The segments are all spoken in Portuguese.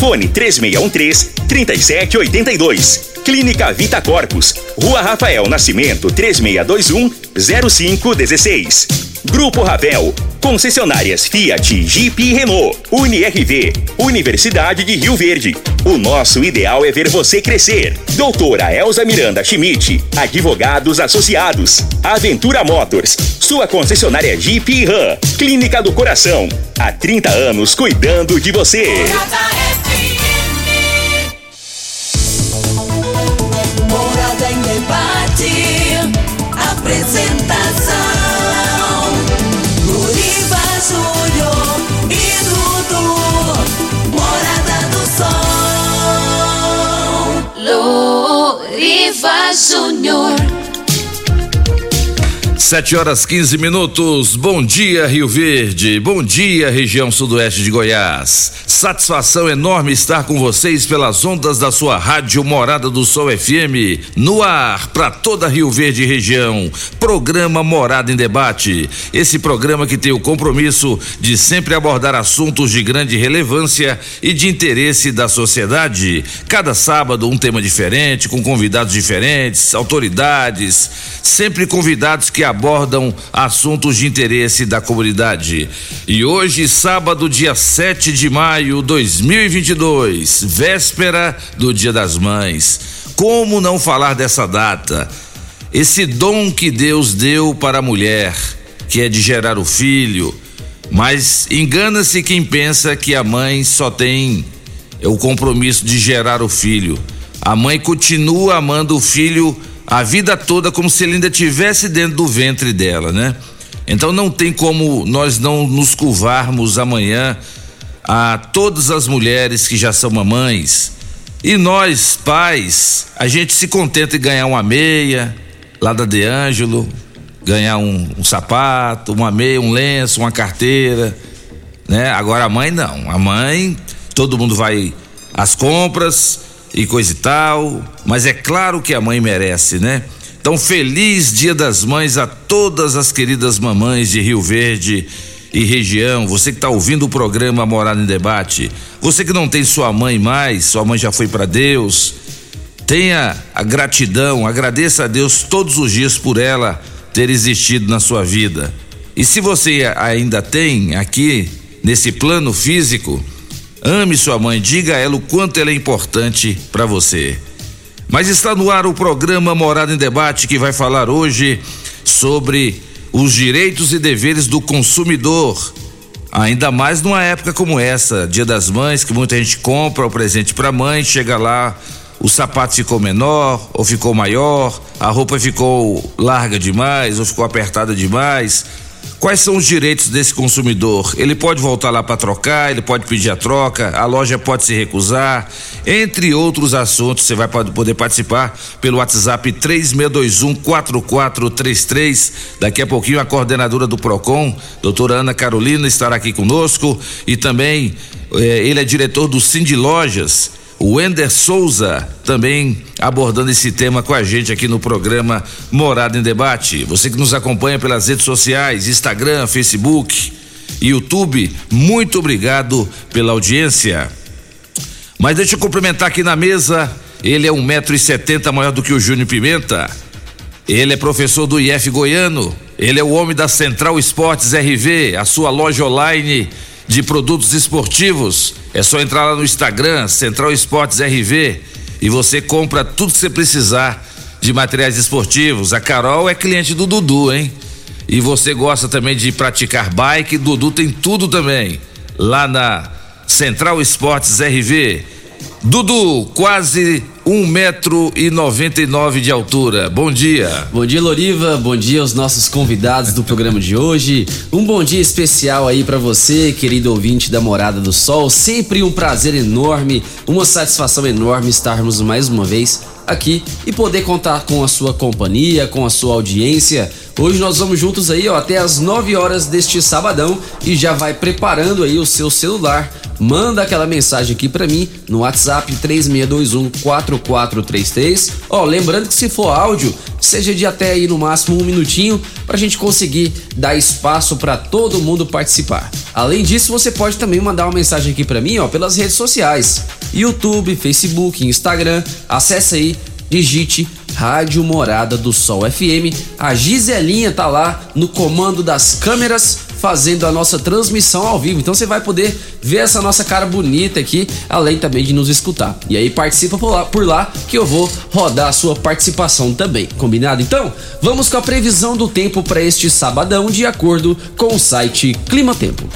Fone 3613 3782. Clínica Vita Corpus. Rua Rafael Nascimento 3621 0516. Grupo Ravel. Concessionárias Fiat, Jeep e Renault. UniRV. Universidade de Rio Verde. O nosso ideal é ver você crescer. Doutora Elza Miranda Schmidt. Advogados Associados. Aventura Motors. Sua concessionária Jeep e Ram. Clínica do Coração. Há 30 anos cuidando de você. Morada em debate. Apresentação. Loriva Júnior. Sete horas 15 minutos. Bom dia, Rio Verde. Bom dia, região sudoeste de Goiás. Satisfação enorme estar com vocês pelas ondas da sua rádio Morada do Sol FM. No ar, para toda Rio Verde região. Programa Morada em Debate. Esse programa que tem o compromisso de sempre abordar assuntos de grande relevância e de interesse da sociedade. Cada sábado, um tema diferente, com convidados diferentes, autoridades, sempre convidados que abordam assuntos de interesse da comunidade. E hoje, sábado, dia 7 de maio de 2022, véspera do Dia das Mães. Como não falar dessa data? Esse dom que Deus deu para a mulher, que é de gerar o filho. Mas engana-se quem pensa que a mãe só tem o compromisso de gerar o filho. A mãe continua amando o filho a vida toda como se ele ainda estivesse dentro do ventre dela, né? Então não tem como nós não nos curvarmos amanhã a todas as mulheres que já são mamães. E nós, pais, a gente se contenta em ganhar uma meia lá da De Ângelo, ganhar um, um sapato, uma meia, um lenço, uma carteira, né? Agora a mãe não. A mãe, todo mundo vai às compras, e coisa e tal, mas é claro que a mãe merece, né? Então, feliz Dia das Mães a todas as queridas mamães de Rio Verde e região. Você que está ouvindo o programa Morada em Debate, você que não tem sua mãe mais, sua mãe já foi para Deus, tenha a gratidão, agradeça a Deus todos os dias por ela ter existido na sua vida. E se você ainda tem aqui nesse plano físico, Ame sua mãe, diga a ela o quanto ela é importante para você. Mas está no ar o programa Morada em Debate que vai falar hoje sobre os direitos e deveres do consumidor. Ainda mais numa época como essa, Dia das Mães, que muita gente compra o presente para a mãe, chega lá, o sapato ficou menor ou ficou maior, a roupa ficou larga demais ou ficou apertada demais. Quais são os direitos desse consumidor? Ele pode voltar lá para trocar, ele pode pedir a troca, a loja pode se recusar, entre outros assuntos. Você vai poder participar pelo WhatsApp 36214433. Daqui a pouquinho a coordenadora do Procon, doutora Ana Carolina, estará aqui conosco e também eh, ele é diretor do Cindy Lojas Wender Souza também abordando esse tema com a gente aqui no programa Morada em Debate. Você que nos acompanha pelas redes sociais, Instagram, Facebook, YouTube, muito obrigado pela audiência. Mas deixa eu cumprimentar aqui na mesa. Ele é um metro e setenta maior do que o Júnior Pimenta. Ele é professor do IF Goiano. Ele é o homem da Central Esportes RV, a sua loja online de produtos esportivos. É só entrar lá no Instagram, Central Esportes RV, e você compra tudo que você precisar de materiais esportivos. A Carol é cliente do Dudu, hein? E você gosta também de praticar bike, Dudu tem tudo também. Lá na Central Esportes RV. Dudu, quase um metro e noventa e nove de altura. Bom dia. Bom dia, Loriva. Bom dia aos nossos convidados do programa de hoje. Um bom dia especial aí para você, querido ouvinte da Morada do Sol. Sempre um prazer enorme, uma satisfação enorme estarmos mais uma vez aqui e poder contar com a sua companhia, com a sua audiência. Hoje nós vamos juntos aí ó, até as 9 horas deste sabadão e já vai preparando aí o seu celular. Manda aquela mensagem aqui para mim no WhatsApp 3621 4433. Ó, lembrando que se for áudio, seja de até aí no máximo um minutinho para a gente conseguir dar espaço para todo mundo participar. Além disso, você pode também mandar uma mensagem aqui para mim, ó, pelas redes sociais: YouTube, Facebook, Instagram. Acesse aí, digite Rádio Morada do Sol FM. A Giselinha tá lá no comando das câmeras fazendo a nossa transmissão ao vivo. Então você vai poder ver essa nossa cara bonita aqui, além também de nos escutar. E aí participa por lá, por lá que eu vou rodar a sua participação também. Combinado? Então, vamos com a previsão do tempo para este sabadão de acordo com o site Clima Tempo.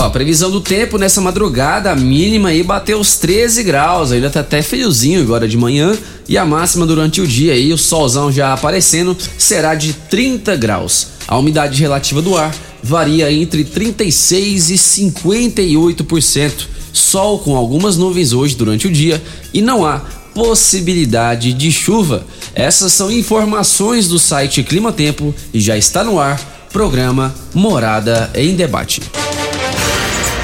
A previsão do tempo nessa madrugada, a mínima aí bateu os 13 graus, ainda tá até friozinho agora de manhã, e a máxima durante o dia aí, o solzão já aparecendo, será de 30 graus. A umidade relativa do ar varia entre 36 e 58%. Sol com algumas nuvens hoje durante o dia e não há possibilidade de chuva. Essas são informações do site Clima Tempo e já está no ar programa Morada em Debate.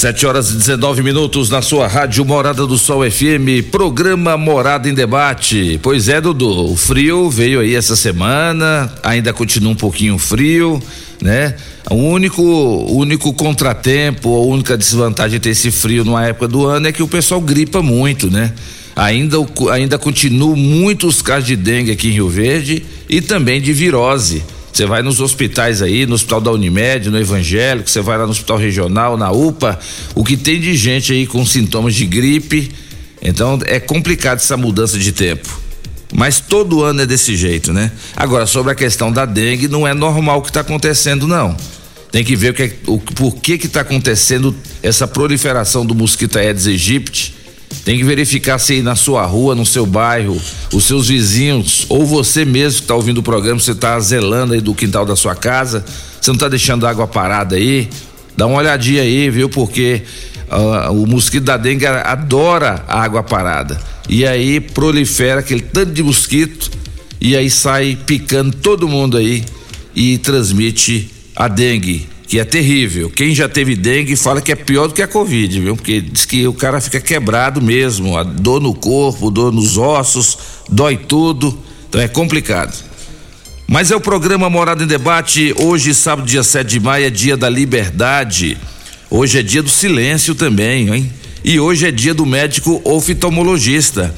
7 horas e 19 minutos na sua rádio Morada do Sol FM, programa Morada em Debate. Pois é, Dudu, o frio veio aí essa semana, ainda continua um pouquinho frio, né? O único, único contratempo, a única desvantagem de ter esse frio numa época do ano é que o pessoal gripa muito, né? Ainda, ainda continuam muitos casos de dengue aqui em Rio Verde e também de virose. Você vai nos hospitais aí, no hospital da Unimed, no Evangélico, você vai lá no hospital regional, na UPA, o que tem de gente aí com sintomas de gripe. Então é complicado essa mudança de tempo. Mas todo ano é desse jeito, né? Agora, sobre a questão da dengue, não é normal o que está acontecendo, não. Tem que ver o que, o, por que que está acontecendo essa proliferação do mosquito Aedes aegypti tem que verificar se aí na sua rua, no seu bairro, os seus vizinhos, ou você mesmo que está ouvindo o programa, você está zelando aí do quintal da sua casa, você não está deixando água parada aí. Dá uma olhadinha aí, viu? Porque uh, o mosquito da dengue adora a água parada. E aí prolifera aquele tanto de mosquito e aí sai picando todo mundo aí e transmite a dengue que é terrível. Quem já teve dengue fala que é pior do que a Covid, viu? Porque diz que o cara fica quebrado mesmo, a dor no corpo, dor nos ossos, dói tudo. Então é complicado. Mas é o programa Morada em Debate. Hoje, sábado, dia 7 de maio, é dia da liberdade. Hoje é dia do silêncio também, hein? E hoje é dia do médico oftalmologista.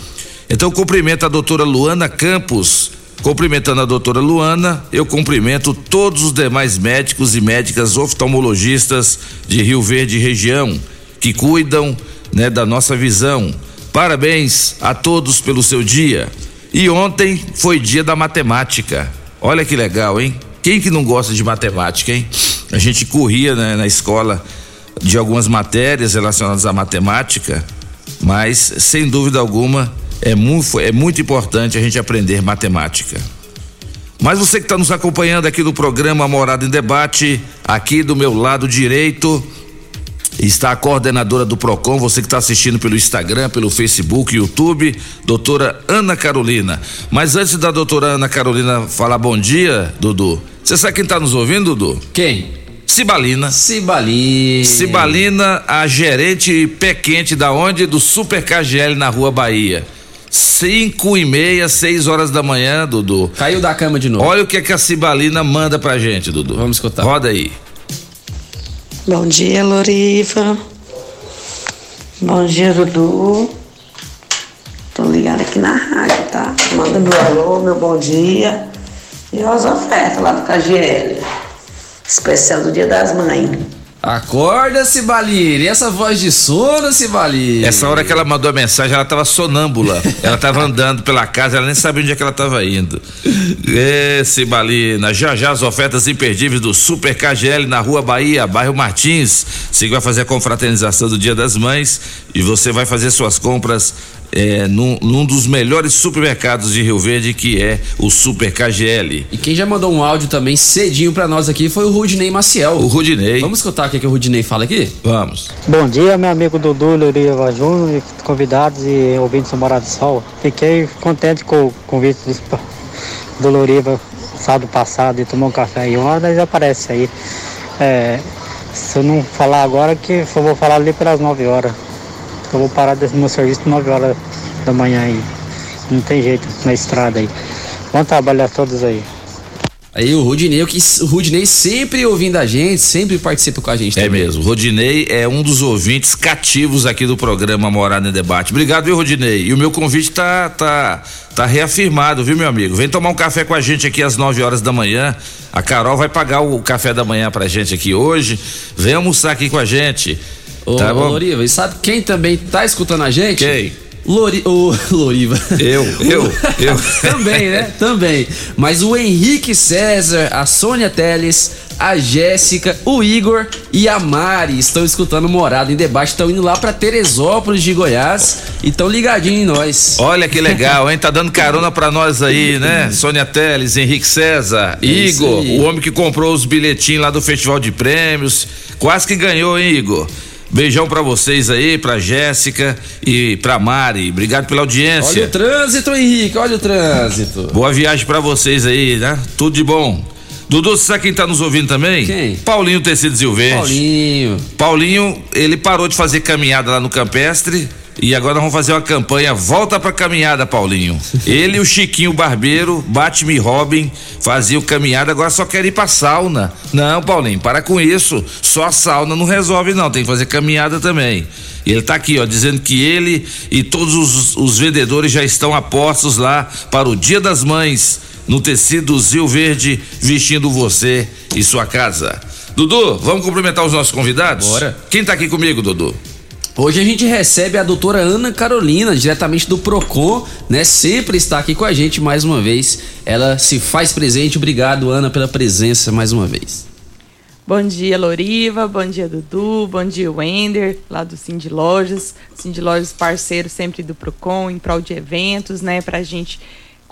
Então, cumprimento a doutora Luana Campos, Cumprimentando a doutora Luana, eu cumprimento todos os demais médicos e médicas oftalmologistas de Rio Verde região que cuidam né, da nossa visão. Parabéns a todos pelo seu dia. E ontem foi dia da matemática. Olha que legal, hein? Quem que não gosta de matemática, hein? A gente corria né, na escola de algumas matérias relacionadas à matemática, mas sem dúvida alguma é muito, é muito importante a gente aprender matemática. Mas você que está nos acompanhando aqui no programa Morada em Debate, aqui do meu lado direito está a coordenadora do PROCON, você que está assistindo pelo Instagram, pelo Facebook, YouTube, doutora Ana Carolina. Mas antes da doutora Ana Carolina falar bom dia, Dudu, você sabe quem está nos ouvindo, Dudu? Quem? Cibalina. Cibalina. Cibalina, a gerente pé quente da onde? Do Super KGL na Rua Bahia. Cinco e meia, seis horas da manhã, Dudu. Caiu da cama de novo. Olha o que, é que a Cibalina manda pra gente, Dudu. Vamos escutar. Roda aí. Bom dia, Loriva. Bom dia, Dudu. ligada aqui na rádio, tá? Manda meu alô, meu bom dia e as ofertas lá do KGL. Especial do Dia das Mães. Acorda, Cibaliri. Essa voz de sono, Cibaliri. Essa hora que ela mandou a mensagem, ela tava sonâmbula. ela tava andando pela casa, ela nem sabia onde é que ela tava indo. É, Cibalina. Já já as ofertas imperdíveis do Super KGL na Rua Bahia, bairro Martins. Você vai fazer a confraternização do Dia das Mães e você vai fazer suas compras é, num, num, dos melhores supermercados de Rio Verde, que é o Super KGL. E quem já mandou um áudio também cedinho para nós aqui foi o Rudinei Maciel. O Rudinei. Vamos escutar o que, que o Rudinei fala aqui? Vamos. Bom dia, meu amigo Dudu Luriva Júnior, convidados e ouvintes do Morado do Sol. Fiquei contente com o convite do Luriva sábado passado e tomou um café aí. Uma hora eles aparecem aí. É, se eu não falar agora, que eu vou falar ali pelas 9 horas. Eu vou parar desse meu serviço 9 horas da manhã aí. Não tem jeito na estrada aí. Bom trabalho a todos aí. Aí o Rudinei, que o Rudinei sempre ouvindo a gente, sempre participa com a gente. É também. mesmo. O Rudinei é um dos ouvintes cativos aqui do programa Morada em Debate. Obrigado, viu, Rudinei? E o meu convite tá, tá, tá reafirmado, viu, meu amigo? Vem tomar um café com a gente aqui às 9 horas da manhã. A Carol vai pagar o café da manhã pra gente aqui hoje. Vem almoçar aqui com a gente. Ô, tá bom? Loriva, e sabe quem também tá escutando a gente? Quem? Lori, o Loriva. Eu, eu, eu. Também, né? Também. Mas o Henrique César, a Sônia Teles, a Jéssica, o Igor e a Mari estão escutando Morada em Debate, estão indo lá para Teresópolis de Goiás e estão ligadinhos em nós. Olha que legal, hein? Tá dando carona para nós aí, né? Sônia Teles, Henrique César, é Igor, o homem que comprou os bilhetinhos lá do Festival de Prêmios, quase que ganhou, hein, Igor? Beijão para vocês aí, pra Jéssica e pra Mari. Obrigado pela audiência. Olha o trânsito, Henrique, olha o trânsito. Boa viagem para vocês aí, né? Tudo de bom. Dudu, sabe quem tá nos ouvindo também? Quem? Paulinho Tecido Silvestre. Paulinho. Paulinho, ele parou de fazer caminhada lá no Campestre e agora vamos fazer uma campanha Volta pra Caminhada, Paulinho. Ele e o Chiquinho Barbeiro, Batme Robin, faziam caminhada, agora só querem ir pra sauna. Não, Paulinho, para com isso. Só a sauna não resolve, não. Tem que fazer caminhada também. E ele tá aqui, ó, dizendo que ele e todos os, os vendedores já estão apostos lá para o Dia das Mães, no tecido Zil Verde, vestindo você e sua casa. Dudu, vamos cumprimentar os nossos convidados? Bora. Quem tá aqui comigo, Dudu? Hoje a gente recebe a doutora Ana Carolina, diretamente do PROCON, né? Sempre está aqui com a gente mais uma vez. Ela se faz presente. Obrigado, Ana, pela presença mais uma vez. Bom dia, Loriva. Bom dia, Dudu. Bom dia, Wender, lá do Cindy Lojas. Cindy Lojas, parceiro sempre do PROCON, em prol de eventos, né? Pra gente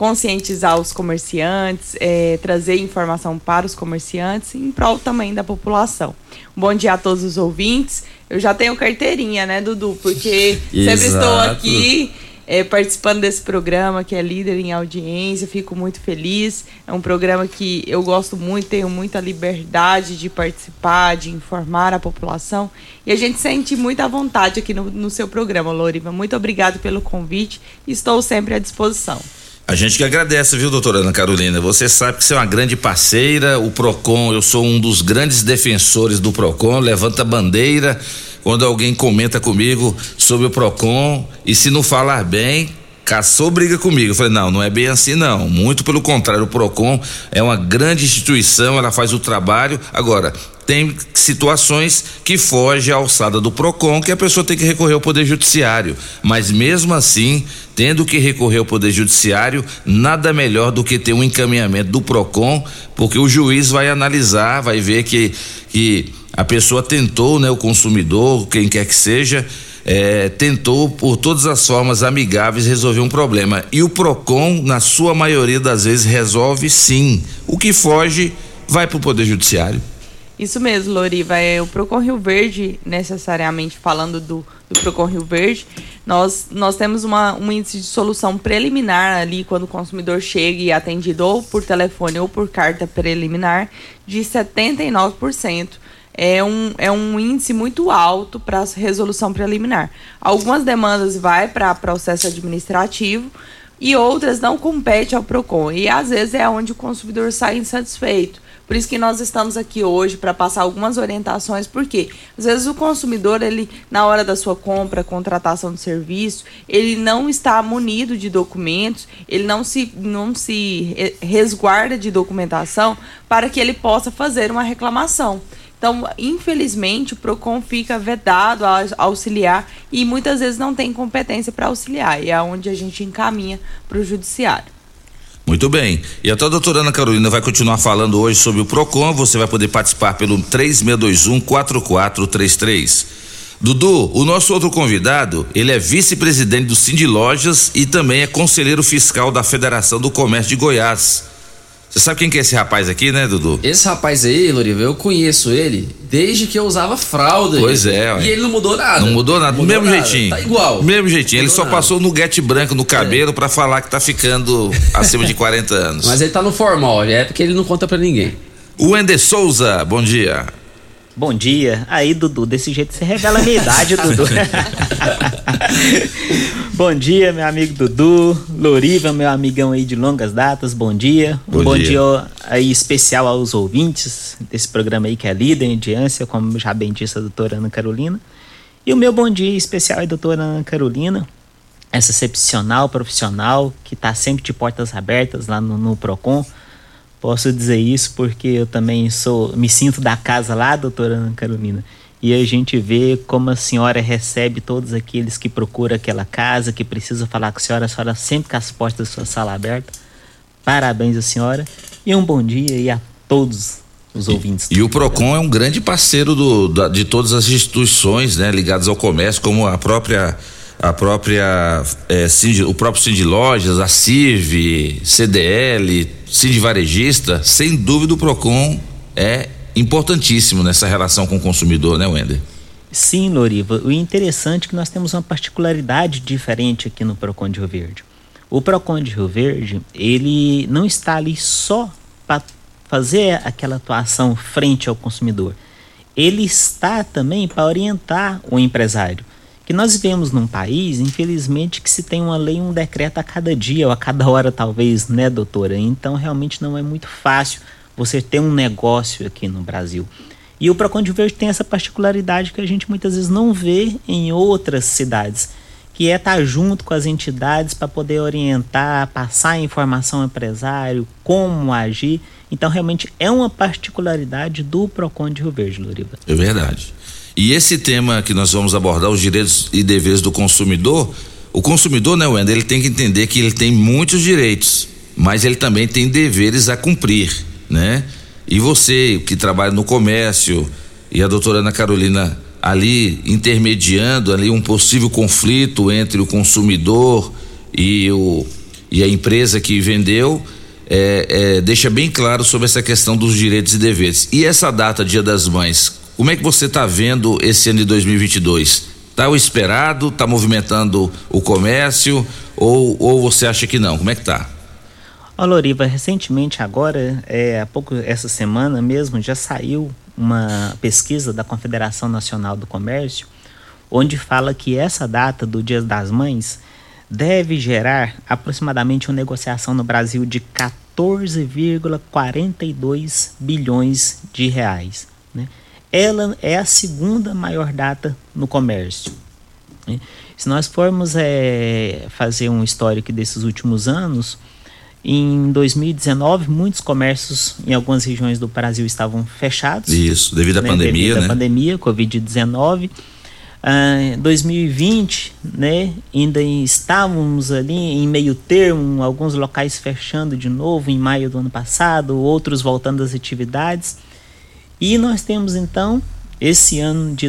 conscientizar os comerciantes, é, trazer informação para os comerciantes em prol também da população. bom dia a todos os ouvintes. Eu já tenho carteirinha, né, Dudu? Porque sempre estou aqui é, participando desse programa que é líder em audiência, fico muito feliz. É um programa que eu gosto muito, tenho muita liberdade de participar, de informar a população. E a gente sente muita vontade aqui no, no seu programa, Loriva. Muito obrigado pelo convite. Estou sempre à disposição. A gente que agradece, viu, doutora Ana Carolina? Você sabe que você é uma grande parceira, o PROCON, eu sou um dos grandes defensores do PROCON, levanta bandeira quando alguém comenta comigo sobre o PROCON e se não falar bem, caçou briga comigo. Eu falei, não, não é bem assim não. Muito pelo contrário, o PROCON é uma grande instituição, ela faz o trabalho. Agora, tem situações que fogem à alçada do PROCON, que a pessoa tem que recorrer ao Poder Judiciário. Mas mesmo assim, tendo que recorrer ao Poder Judiciário, nada melhor do que ter um encaminhamento do PROCON, porque o juiz vai analisar, vai ver que, que a pessoa tentou, né, o consumidor, quem quer que seja, é, tentou por todas as formas amigáveis resolver um problema. E o PROCON, na sua maioria das vezes, resolve sim. O que foge vai para o Poder Judiciário. Isso mesmo, Loriva. É, o Procon Rio Verde, necessariamente falando do, do Procon Rio Verde, nós, nós temos uma, um índice de solução preliminar ali quando o consumidor chega e é atendido ou por telefone ou por carta preliminar de 79% é um, é um índice muito alto para resolução preliminar. Algumas demandas vai para processo administrativo e outras não competem ao PROCON. E às vezes é onde o consumidor sai insatisfeito, Por isso que nós estamos aqui hoje para passar algumas orientações, porque às vezes o consumidor, ele na hora da sua compra, contratação de serviço, ele não está munido de documentos, ele não se não se resguarda de documentação para que ele possa fazer uma reclamação. Então, infelizmente, o PROCON fica vedado a auxiliar e muitas vezes não tem competência para auxiliar. E é onde a gente encaminha para o judiciário. Muito bem. E até a doutora Ana Carolina vai continuar falando hoje sobre o PROCON. Você vai poder participar pelo 3621-4433. Dudu, o nosso outro convidado, ele é vice-presidente do Cindy Lojas e também é conselheiro fiscal da Federação do Comércio de Goiás. Você sabe quem que é esse rapaz aqui, né, Dudu? Esse rapaz aí, Loriva, eu conheço ele desde que eu usava fralda. Pois é, ué. E ele não mudou nada. Não mudou nada, do mesmo nada. jeitinho. Tá igual. Mesmo jeitinho. Ele só nada. passou no guete branco no cabelo é. para falar que tá ficando acima de 40 anos. Mas ele tá no formal, é porque ele não conta para ninguém. O Ender Souza, bom dia. Bom dia. Aí, Dudu, desse jeito você revela a minha idade, Dudu. bom dia, meu amigo Dudu. Loriva, meu amigão aí de longas datas, bom dia. Bom um bom dia. dia aí especial aos ouvintes desse programa aí que é líder em audiência, como já bem disse a doutora Ana Carolina. E o meu bom dia especial é a doutora Ana Carolina, essa excepcional profissional que está sempre de portas abertas lá no, no PROCON Posso dizer isso porque eu também sou, me sinto da casa lá, doutora Ana Carolina. E a gente vê como a senhora recebe todos aqueles que procuram aquela casa, que precisam falar com a senhora, a senhora sempre com as portas da sua sala abertas. Parabéns a senhora e um bom dia e a todos os ouvintes. E, e o Procon é um grande parceiro do, da, de todas as instituições, né, ligadas ao comércio, como a própria a própria é, Cindy, o próprio Cindy Lojas, a CIV, CDL, Cindy Varejista, sem dúvida o Procon é importantíssimo nessa relação com o consumidor, né, Wender? Sim, Loriva. O interessante é que nós temos uma particularidade diferente aqui no Procon de Rio Verde. O Procon de Rio Verde, ele não está ali só para fazer aquela atuação frente ao consumidor. Ele está também para orientar o empresário que nós vivemos num país, infelizmente, que se tem uma lei, um decreto a cada dia ou a cada hora, talvez, né, doutora? Então, realmente não é muito fácil você ter um negócio aqui no Brasil. E o Procon de Verde tem essa particularidade que a gente muitas vezes não vê em outras cidades, que é estar junto com as entidades para poder orientar, passar informação ao empresário, como agir. Então, realmente é uma particularidade do Procon de Rio Verde, Loriva. É verdade. E esse tema que nós vamos abordar, os direitos e deveres do consumidor, o consumidor, né, Wender, ele tem que entender que ele tem muitos direitos, mas ele também tem deveres a cumprir, né? E você que trabalha no comércio e a doutora Ana Carolina ali intermediando ali um possível conflito entre o consumidor e, o, e a empresa que vendeu, é, é, deixa bem claro sobre essa questão dos direitos e deveres. E essa data, Dia das Mães, como é que você está vendo esse ano de 2022? Está o esperado? Está movimentando o comércio? Ou, ou você acha que não? Como é que está? Ó, Loriva, recentemente, agora, é, há pouco, essa semana mesmo, já saiu uma pesquisa da Confederação Nacional do Comércio, onde fala que essa data do Dia das Mães deve gerar aproximadamente uma negociação no Brasil de 14,42 bilhões de reais. Né? ela é a segunda maior data no comércio. Né? Se nós formos é, fazer um histórico desses últimos anos, em 2019 muitos comércios em algumas regiões do Brasil estavam fechados. Isso, devido à né? pandemia, devido né? à pandemia, Covid-19. Ah, 2020, né, ainda estávamos ali em meio termo, alguns locais fechando de novo em maio do ano passado, outros voltando às atividades. E nós temos então esse ano de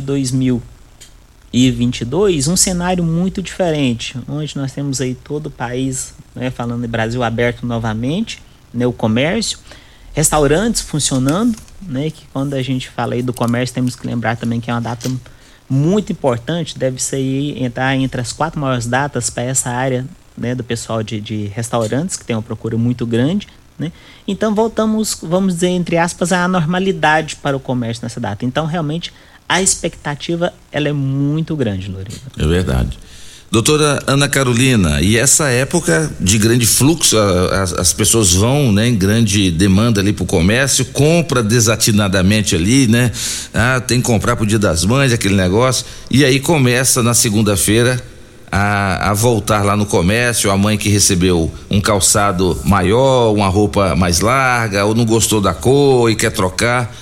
2022 um cenário muito diferente, onde nós temos aí todo o país, né, falando de Brasil aberto novamente, né, o comércio, restaurantes funcionando, né, que quando a gente fala aí do comércio temos que lembrar também que é uma data muito importante, deve ser aí, entrar entre as quatro maiores datas para essa área né, do pessoal de, de restaurantes, que tem uma procura muito grande, né? Então voltamos, vamos dizer, entre aspas, à normalidade para o comércio nessa data. Então, realmente, a expectativa ela é muito grande, Lorena. É verdade. Doutora Ana Carolina, e essa época de grande fluxo, as, as pessoas vão, né, em grande demanda ali para o comércio, compra desatinadamente ali, né? Ah, tem que comprar pro Dia das Mães, aquele negócio, e aí começa na segunda-feira a, a, voltar lá no comércio, a mãe que recebeu um calçado maior, uma roupa mais larga, ou não gostou da cor e quer trocar.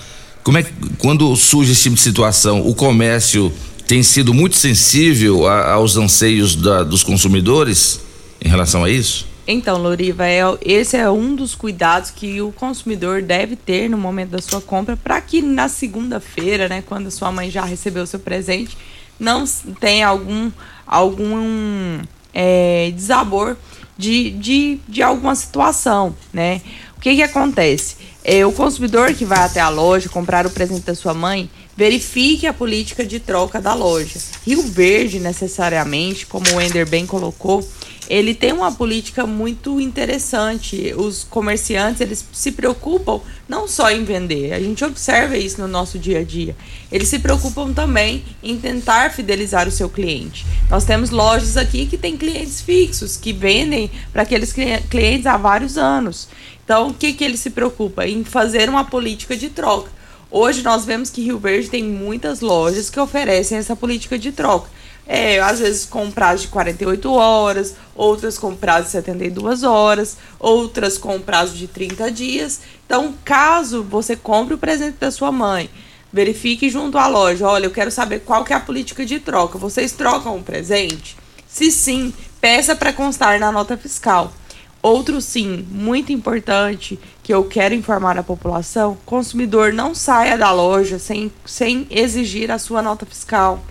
Como é que, quando surge esse tipo de situação, o comércio tem sido muito sensível a, aos anseios da, dos consumidores em relação a isso? Então, Loriva, é, esse é um dos cuidados que o consumidor deve ter no momento da sua compra para que na segunda-feira, né, quando a sua mãe já recebeu o seu presente, não tenha algum, algum é, desabor de, de, de alguma situação, né? O que que acontece? É, o consumidor que vai até a loja comprar o presente da sua mãe, verifique a política de troca da loja. Rio Verde, necessariamente, como o Ender bem colocou, ele tem uma política muito interessante. Os comerciantes, eles se preocupam não só em vender, a gente observa isso no nosso dia a dia. Eles se preocupam também em tentar fidelizar o seu cliente. Nós temos lojas aqui que têm clientes fixos, que vendem para aqueles clientes há vários anos. Então, o que, que ele se preocupa? Em fazer uma política de troca. Hoje nós vemos que Rio Verde tem muitas lojas que oferecem essa política de troca. É, às vezes com prazo de 48 horas, outras com prazo de 72 horas, outras com prazo de 30 dias. Então, caso você compre o presente da sua mãe, verifique junto à loja, olha, eu quero saber qual que é a política de troca. Vocês trocam um presente? Se sim, peça para constar na nota fiscal. Outro sim, muito importante, que eu quero informar a população: consumidor não saia da loja sem, sem exigir a sua nota fiscal.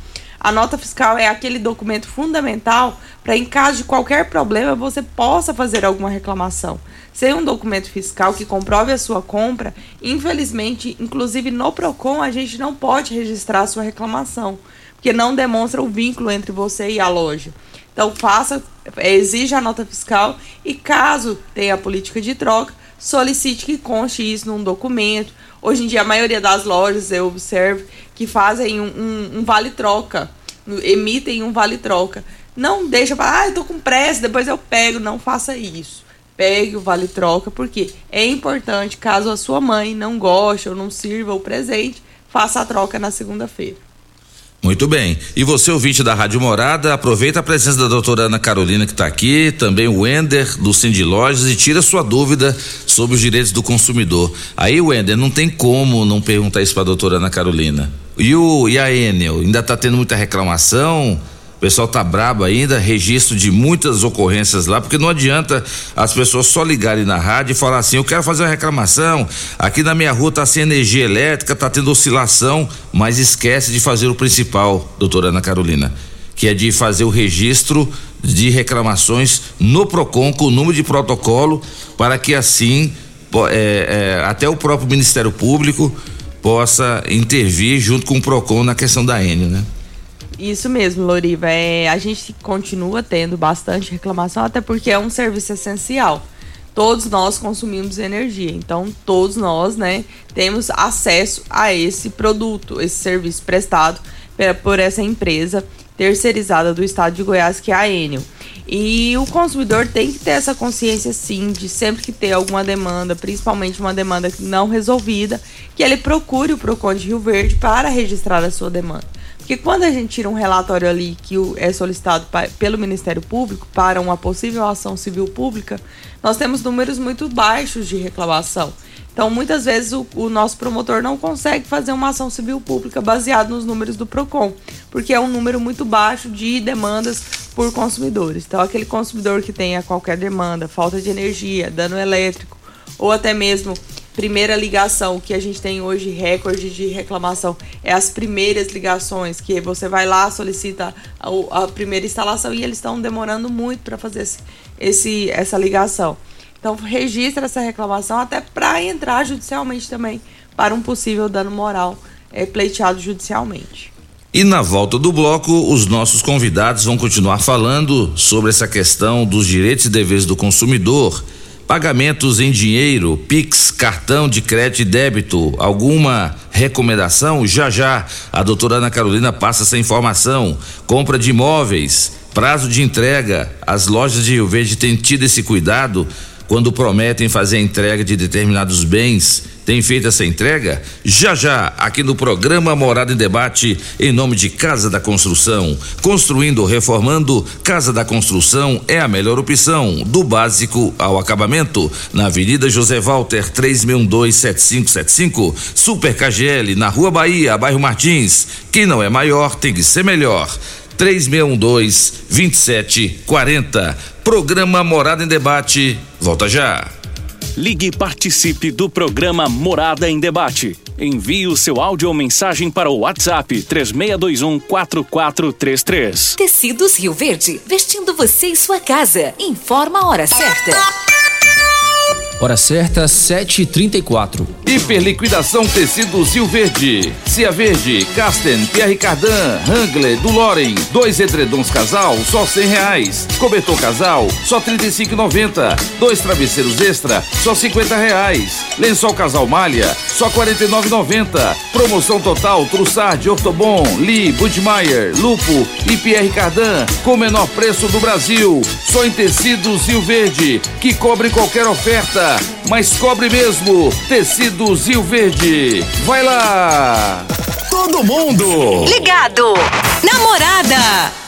A nota fiscal é aquele documento fundamental para, em caso de qualquer problema, você possa fazer alguma reclamação. Sem um documento fiscal que comprove a sua compra, infelizmente, inclusive no PROCON, a gente não pode registrar a sua reclamação, porque não demonstra o vínculo entre você e a loja. Então, faça, exija a nota fiscal e, caso tenha política de troca, solicite que conste isso num documento. Hoje em dia, a maioria das lojas eu observo que fazem um, um, um vale-troca, emitem um vale-troca. Não deixa para, ah, eu tô com pressa, depois eu pego. Não faça isso. Pegue o vale-troca, porque é importante, caso a sua mãe não goste ou não sirva o presente, faça a troca na segunda-feira. Muito bem. E você, ouvinte da Rádio Morada, aproveita a presença da doutora Ana Carolina que está aqui, também o Wender do Cindy Lojas e tira sua dúvida sobre os direitos do consumidor. Aí, Wender, não tem como não perguntar isso para a doutora Ana Carolina. E, o, e a Enel, ainda está tendo muita reclamação? O pessoal tá brabo ainda, registro de muitas ocorrências lá, porque não adianta as pessoas só ligarem na rádio e falar assim: eu quero fazer uma reclamação, aqui na minha rua tá sem energia elétrica, tá tendo oscilação, mas esquece de fazer o principal, doutora Ana Carolina, que é de fazer o registro de reclamações no PROCON com o número de protocolo, para que assim é, é, até o próprio Ministério Público possa intervir junto com o PROCON na questão da Enio, né? Isso mesmo, Loriva. É, a gente continua tendo bastante reclamação, até porque é um serviço essencial. Todos nós consumimos energia, então todos nós, né, temos acesso a esse produto, esse serviço prestado por essa empresa terceirizada do estado de Goiás, que é a Enel. E o consumidor tem que ter essa consciência, sim, de sempre que ter alguma demanda, principalmente uma demanda não resolvida, que ele procure o PROCON de Rio Verde para registrar a sua demanda. Porque quando a gente tira um relatório ali que é solicitado pelo Ministério Público para uma possível ação civil pública, nós temos números muito baixos de reclamação. Então, muitas vezes, o, o, nosso promotor não consegue fazer uma ação civil pública baseado nos números do PROCON, porque é um número muito baixo de demandas por consumidores. Então, aquele consumidor que tenha qualquer demanda, falta de energia, dano elétrico, ou até mesmo primeira ligação que a gente tem hoje recorde de reclamação é as primeiras ligações que você vai lá solicita a, a primeira instalação e eles estão demorando muito para fazer esse, esse, essa ligação. Então registra essa reclamação até para entrar judicialmente também para um possível dano moral é, pleiteado judicialmente. E na volta do bloco, os nossos convidados vão continuar falando sobre essa questão dos direitos e deveres do consumidor Pagamentos em dinheiro, Pix, cartão de crédito e débito, alguma recomendação? Já já a doutora Ana Carolina passa essa informação. Compra de imóveis, prazo de entrega. As lojas de Rio Verde têm tido esse cuidado quando prometem fazer a entrega de determinados bens, tem feito essa entrega? Já já, aqui no programa Morada em Debate, em nome de Casa da Construção. Construindo ou reformando, Casa da Construção é a melhor opção, do básico ao acabamento. Na Avenida José Walter, 36127575, Super KGL, na Rua Bahia, bairro Martins. Quem não é maior tem que ser melhor. 3612 2740. Programa Morada em Debate. Volta já. Ligue e participe do programa Morada em Debate. Envie o seu áudio ou mensagem para o WhatsApp 3621 4433. Tecidos Rio Verde, vestindo você e sua casa. Informa a hora certa. Hora certa, 7h34. Hiperliquidação Tecidos Rio Verde. Cia Verde, Casten, Pierre Cardan, Hangler, do Loren. Dois edredons casal, só cem reais. Cobertor casal, só trinta e Dois travesseiros extra, só cinquenta reais. Lençol casal malha, só quarenta e Promoção total, Trussard, Ortobon, Lee, Budmeier, Lupo e Pierre Cardan, com o menor preço do Brasil. Só em Tecidos Rio Verde, que cobre qualquer oferta mas cobre mesmo. Tecidos Rio Verde. Vai lá! Todo mundo ligado. Namorada.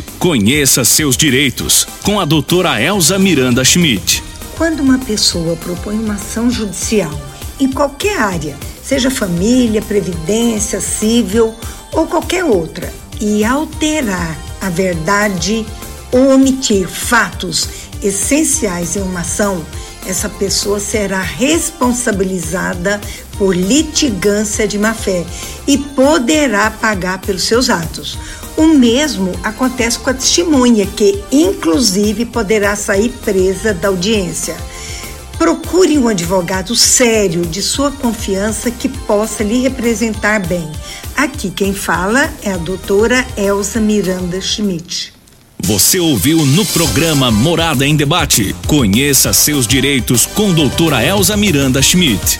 Conheça seus direitos com a doutora Elza Miranda Schmidt. Quando uma pessoa propõe uma ação judicial em qualquer área, seja família, previdência, civil ou qualquer outra, e alterar a verdade ou omitir fatos essenciais em uma ação, essa pessoa será responsabilizada por litigância de má-fé e poderá pagar pelos seus atos. O mesmo acontece com a testemunha, que inclusive poderá sair presa da audiência. Procure um advogado sério, de sua confiança, que possa lhe representar bem. Aqui quem fala é a doutora Elza Miranda Schmidt. Você ouviu no programa Morada em Debate. Conheça seus direitos com doutora Elza Miranda Schmidt.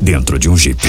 dentro de um Jeep.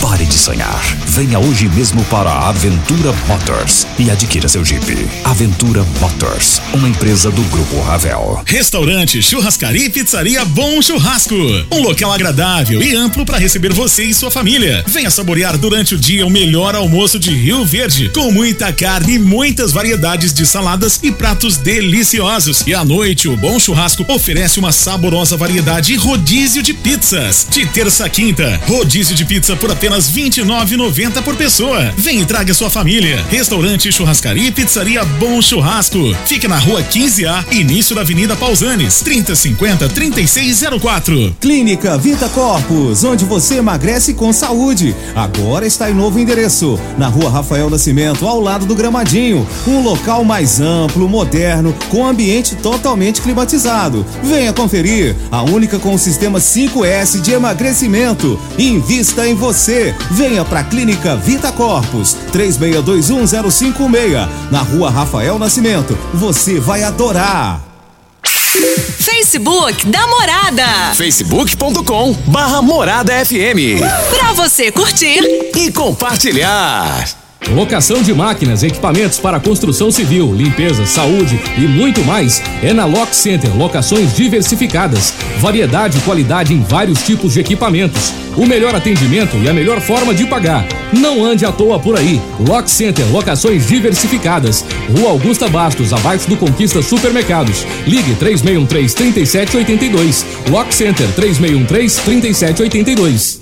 Pare de sonhar. Venha hoje mesmo para a Aventura Motors e adquira seu Jeep. Aventura Motors, uma empresa do Grupo Ravel. Restaurante, churrascaria e pizzaria Bom Churrasco. Um local agradável e amplo para receber você e sua família. Venha saborear durante o dia o melhor almoço de Rio Verde, com muita carne e muitas variedades de saladas e pratos deliciosos. E à noite, o Bom Churrasco oferece uma saborosa variedade e rodízio de pizzas. De terça quinta, rodízio de pizza por apenas R$ 29,90 por pessoa. Vem e traga sua família. Restaurante, churrascaria e pizzaria Bom Churrasco. Fica na rua 15A, início da Avenida Pausanes, 3050 3604. Clínica Vita Corpus, onde você emagrece com saúde. Agora está em novo endereço, na rua Rafael Nascimento, ao lado do Gramadinho. Um local mais amplo, moderno, com ambiente totalmente climatizado. Venha conferir, a única com o sistema 5S de emagrecimento. Invista em você. Venha para a Clínica Vita Corpus, 36210556, na rua Rafael Nascimento. Você vai adorar. Facebook da Morada. facebook.com barra Morada FM. Pra você curtir e compartilhar. Locação de máquinas, equipamentos para construção civil, limpeza, saúde e muito mais é na Lock Center. Locações diversificadas, variedade e qualidade em vários tipos de equipamentos, o melhor atendimento e a melhor forma de pagar. Não ande à toa por aí. Lock Center, locações diversificadas. Rua Augusta Bastos, abaixo do Conquista Supermercados. Ligue 3613 3782. Lock Center 3613 3782.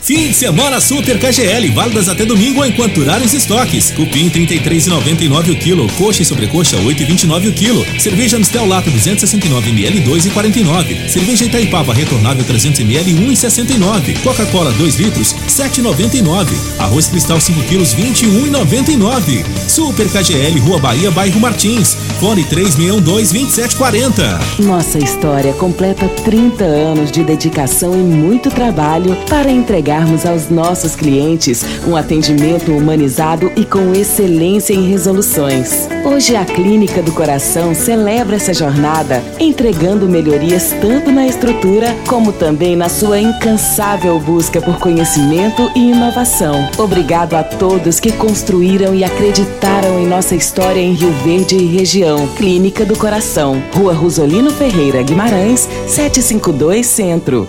Fim de semana Super KGL, válidas até domingo enquanto durarem os estoques. Cupim 33,99 o quilo, coxa e sobrecoxa 8,29 o quilo. Cerveja Mistel Lata 269 ml 2,49. Cerveja Itaipava retornável 300 ml 1,69. Coca-Cola 2 litros 7,99. Arroz Cristal 5 quilos 21,99. Super KGL, Rua Bahia, bairro Martins. Fone 3612 2740. Nossa história completa 30 anos de dedicação e muito trabalho para entregar entregarmos aos nossos clientes um atendimento humanizado e com excelência em resoluções. Hoje a Clínica do Coração celebra essa jornada, entregando melhorias tanto na estrutura como também na sua incansável busca por conhecimento e inovação. Obrigado a todos que construíram e acreditaram em nossa história em Rio Verde e região. Clínica do Coração, Rua Rosolino Ferreira Guimarães, 752 Centro.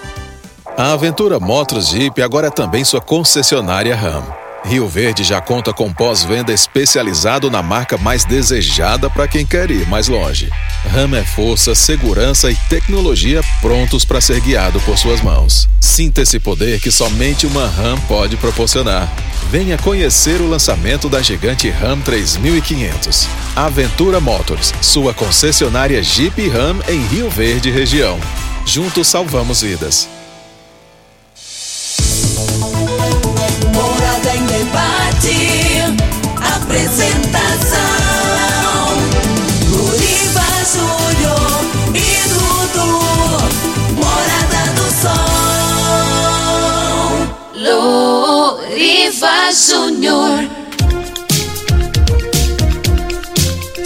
A Aventura Motos Jeep agora é também sua concessionária RAM. Rio Verde já conta com pós-venda especializado na marca mais desejada para quem quer ir mais longe. RAM é força, segurança e tecnologia prontos para ser guiado por suas mãos. Sinta esse poder que somente uma RAM pode proporcionar. Venha conhecer o lançamento da gigante RAM 3500. Aventura Motors, sua concessionária Jeep RAM em Rio Verde região. Juntos salvamos vidas. Apresentação: Luriva Júnior e Dudu. Morada do Sol. Luriva Júnior.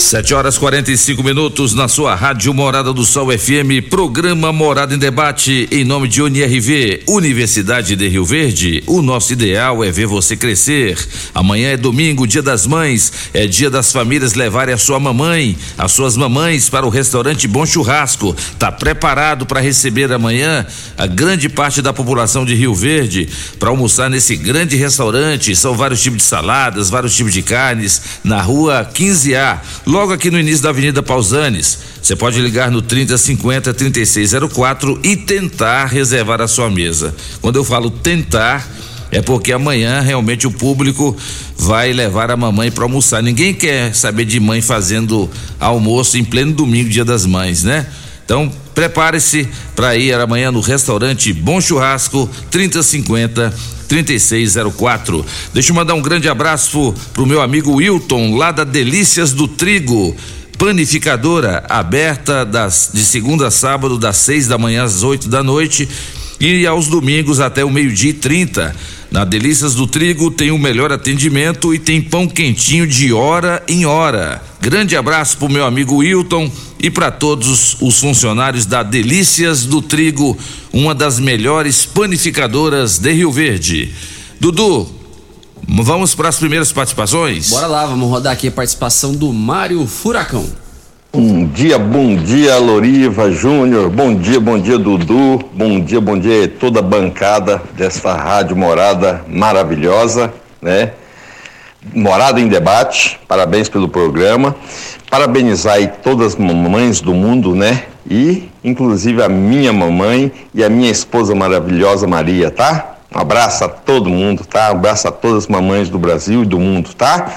7 horas 45 minutos na sua Rádio Morada do Sol FM, programa Morada em Debate, em nome de UniRV, Universidade de Rio Verde. O nosso ideal é ver você crescer. Amanhã é domingo, dia das mães, é dia das famílias levarem a sua mamãe, as suas mamães para o restaurante Bom Churrasco. Tá preparado para receber amanhã a grande parte da população de Rio Verde para almoçar nesse grande restaurante. São vários tipos de saladas, vários tipos de carnes, na rua 15A logo aqui no início da Avenida Pausanes. Você pode ligar no 3050 3604 e tentar reservar a sua mesa. Quando eu falo tentar, é porque amanhã realmente o público vai levar a mamãe para almoçar. Ninguém quer saber de mãe fazendo almoço em pleno domingo, dia das mães, né? Então, prepare-se para ir amanhã no restaurante Bom Churrasco 3050 3604. Deixa eu mandar um grande abraço pro meu amigo Wilton, lá da Delícias do Trigo. Panificadora aberta das, de segunda a sábado, das seis da manhã às oito da noite e aos domingos até o meio-dia e trinta. Na Delícias do Trigo tem o melhor atendimento e tem pão quentinho de hora em hora. Grande abraço pro meu amigo Wilton e para todos os funcionários da Delícias do Trigo, uma das melhores panificadoras de Rio Verde. Dudu, vamos para as primeiras participações? Bora lá, vamos rodar aqui a participação do Mário Furacão. Bom dia, bom dia, Loriva Júnior. Bom dia, bom dia, Dudu. Bom dia, bom dia toda a bancada desta rádio morada maravilhosa, né? Morada em Debate, parabéns pelo programa. Parabenizar aí todas as mamães do mundo, né? E inclusive a minha mamãe e a minha esposa maravilhosa Maria, tá? Um abraço a todo mundo, tá? Um abraço a todas as mamães do Brasil e do mundo, tá?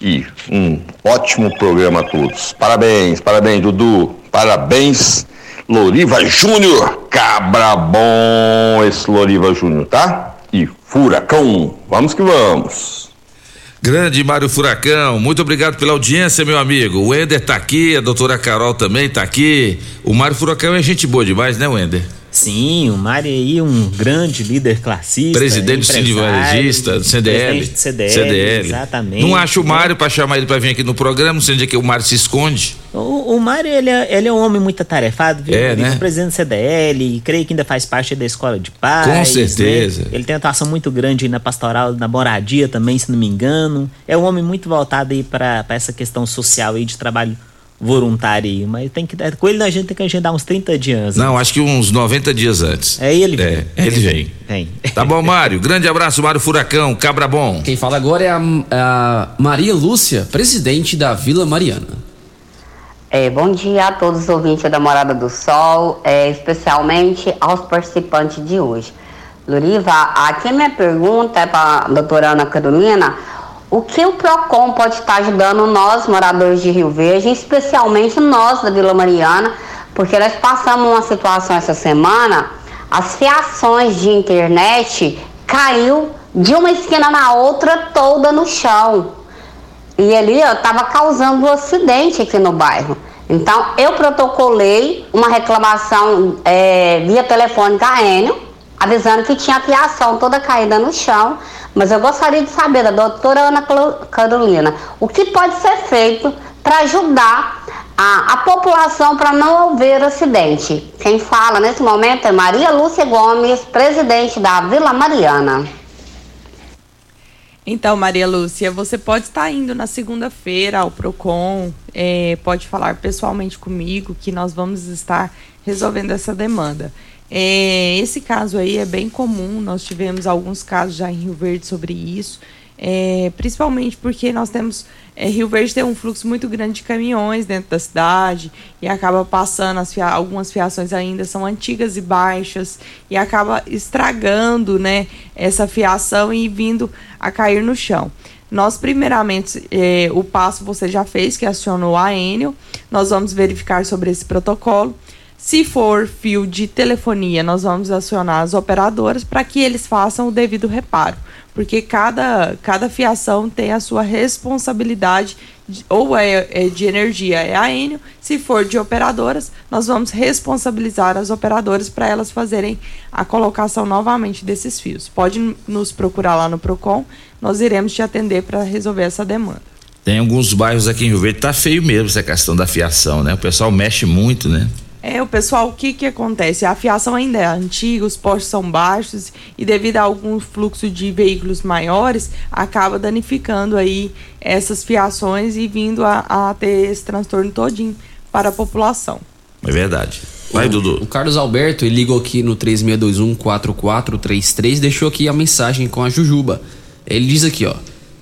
E um ótimo programa a todos. Parabéns, parabéns, Dudu. Parabéns. Loriva Júnior, cabra bom esse Loriva Júnior, tá? E Furacão, vamos que vamos. Grande Mário Furacão, muito obrigado pela audiência, meu amigo. O Wender tá aqui, a doutora Carol também tá aqui. O Mário Furacão é gente boa demais, né, Wender? Sim, o Mário aí um grande líder classista. Presidente do Sindicato Varejista, do CDL. Presidente do CDL, CDL. exatamente. Não acho o Mário para chamar ele para vir aqui no programa, não sei onde é que o Mário se esconde. O, o Mário, ele é, ele é um homem muito atarefado, viu? É, ele né? é presidente do CDL, creio que ainda faz parte da escola de paz. Com certeza. né? Ele tem uma atuação muito grande aí na pastoral, na moradia também, se não me engano. É um homem muito voltado aí para essa questão social aí de trabalho voluntário aí. Mas tem que, com ele a gente tem que agendar uns 30 dias. né? Não, acho que uns 90 dias antes. É ele É, ele vem. Vem. Tá bom, Mário. Grande abraço, Mário Furacão, cabra bom. Quem fala agora é a, a Maria Lúcia, presidente da Vila Mariana. É, bom dia a todos os ouvintes da Morada do Sol, é, especialmente aos participantes de hoje. Luriva, aqui minha pergunta é para a doutora Ana Carolina. O que o PROCON pode estar ajudando nós, moradores de Rio Verde, especialmente nós da Vila Mariana, porque nós passamos uma situação essa semana, as fiações de internet caiu de uma esquina na outra toda no chão. E ali, ó, tava causando um acidente aqui no bairro. Então, eu protocolei uma reclamação é, via telefônica Enio, avisando que tinha a fiação toda caída no chão. Mas eu gostaria de saber da doutora Ana Carolina, o que pode ser feito para ajudar a, a população para não haver acidente. Quem fala nesse momento é Maria Lúcia Gomes, presidente da Vila Mariana. Então, Maria Lúcia, você pode estar indo na segunda-feira ao PROCON, é, pode falar pessoalmente comigo que nós vamos estar resolvendo essa demanda. É, esse caso aí é bem comum, nós tivemos alguns casos já em Rio Verde sobre isso, é, principalmente porque nós temos. é, Rio Verde tem um fluxo muito grande de caminhões dentro da cidade e acaba passando, as fia- algumas fiações ainda são antigas e baixas e acaba estragando né, essa fiação e vindo a cair no chão. Nós, primeiramente, eh, o passo você já fez, que acionou a Enel. Nós vamos verificar sobre esse protocolo. Se for fio de telefonia, nós vamos acionar as operadoras para que eles façam o devido reparo. Porque cada, cada fiação tem a sua responsabilidade, de- ou é, é de energia, é a Enel. Se for de operadoras, nós vamos responsabilizar as operadoras para elas fazerem a colocação novamente desses fios. Pode nos procurar lá no PROCON, nós iremos te atender para resolver essa demanda. Tem alguns bairros aqui em Rio Verde, tá feio mesmo essa questão da fiação, né? O pessoal mexe muito, né? É, o pessoal, o que que acontece? A fiação ainda é antiga, os postes são baixos e devido a algum fluxo de veículos maiores, acaba danificando aí essas fiações e vindo a, a ter esse transtorno todinho para a população. É verdade. Vai, Dudu. O Carlos Alberto, ele ligou aqui no 3621-4433, deixou aqui a mensagem com a Jujuba. Ele diz aqui, ó.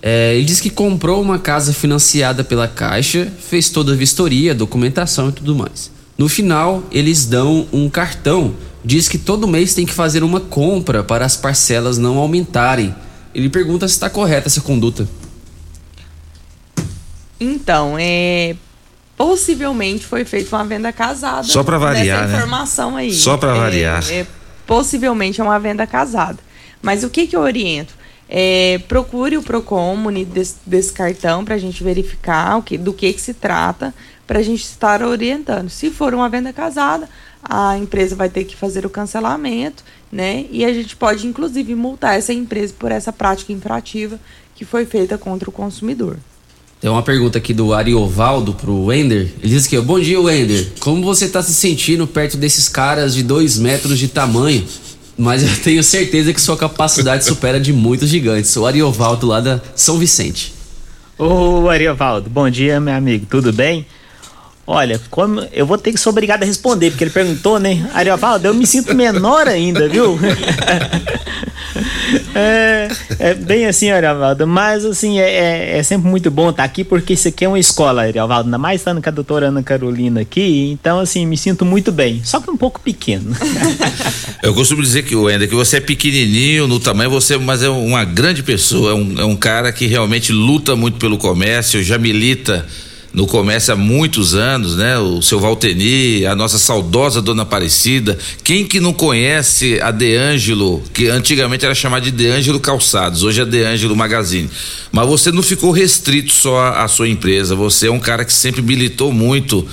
é, ele diz que comprou uma casa financiada pela Caixa, fez toda a vistoria, documentação e tudo mais. No final, eles dão um cartão. Diz que todo mês tem que fazer uma compra para as parcelas não aumentarem. Ele pergunta se está correta essa conduta. Então, é possivelmente foi feita uma venda casada. Só pra variar, nessa né? informação aí. Só pra É, variar. é, possivelmente é uma venda casada. Mas o que que eu oriento? É, procure o Procon munido desse, desse cartão para a gente verificar o que, do que, que se trata, para a gente estar orientando. Se for uma venda casada, a empresa vai ter que fazer o cancelamento, né? E a gente pode, inclusive, multar essa empresa por essa prática infrativa que foi feita contra o consumidor. Tem uma pergunta aqui do Ariovaldo pro Wender. Ele diz aqui, ó, bom dia, Wender. Como você tá se sentindo perto desses caras de dois metros de tamanho? Mas eu tenho certeza que sua capacidade supera de muitos gigantes. O Ariovaldo lá da São Vicente. Ô, Ariovaldo, bom dia, meu amigo, tudo bem? Olha, como eu vou ter que ser obrigado a responder, porque ele perguntou, né? Ariovaldo, eu me sinto menor ainda, viu? é, é bem assim, Ariovaldo, mas assim, é, é- é sempre muito bom estar aqui, porque isso aqui é uma escola, Ariovaldo, ainda mais estando com a doutora Ana Carolina aqui, então assim, me sinto muito bem, só que um pouco pequeno. Eu costumo dizer que o Ender, que você é pequenininho no tamanho, você, mas é uma grande pessoa, é um, é um cara que realmente luta muito pelo comércio, já milita no comércio há muitos anos, né? O seu Valteni, a nossa saudosa Dona Aparecida. Quem que não conhece a De Angelo, que antigamente era chamada de De Angelo Calçados, hoje é De Angelo Magazine. Mas você não ficou restrito só à sua empresa, você é um cara que sempre militou muito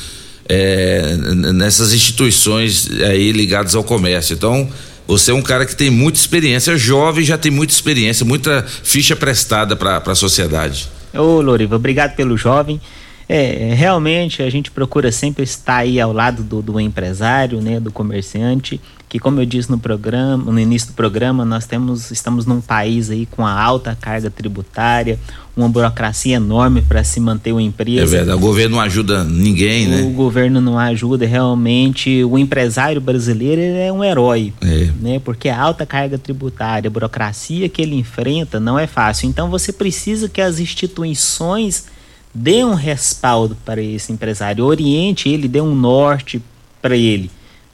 é, nessas instituições aí ligadas ao comércio. Então, você é um cara que tem muita experiência, jovem, já tem muita experiência, muita ficha prestada para a sociedade. Ô, Loriva, obrigado pelo jovem. É, realmente a gente procura sempre estar aí ao lado do, do empresário, né, do comerciante, que como eu disse no programa, no início do programa, nós temos, estamos num país aí com a alta carga tributária, uma burocracia enorme para se manter uma empresa. É verdade, o governo não ajuda ninguém, o né? O governo não ajuda realmente, o empresário brasileiro é um herói, é. né? Porque a alta carga tributária, a burocracia que ele enfrenta não é fácil. Então você precisa que as instituições dê um respaldo para esse empresário, oriente ele, dê um norte para ele,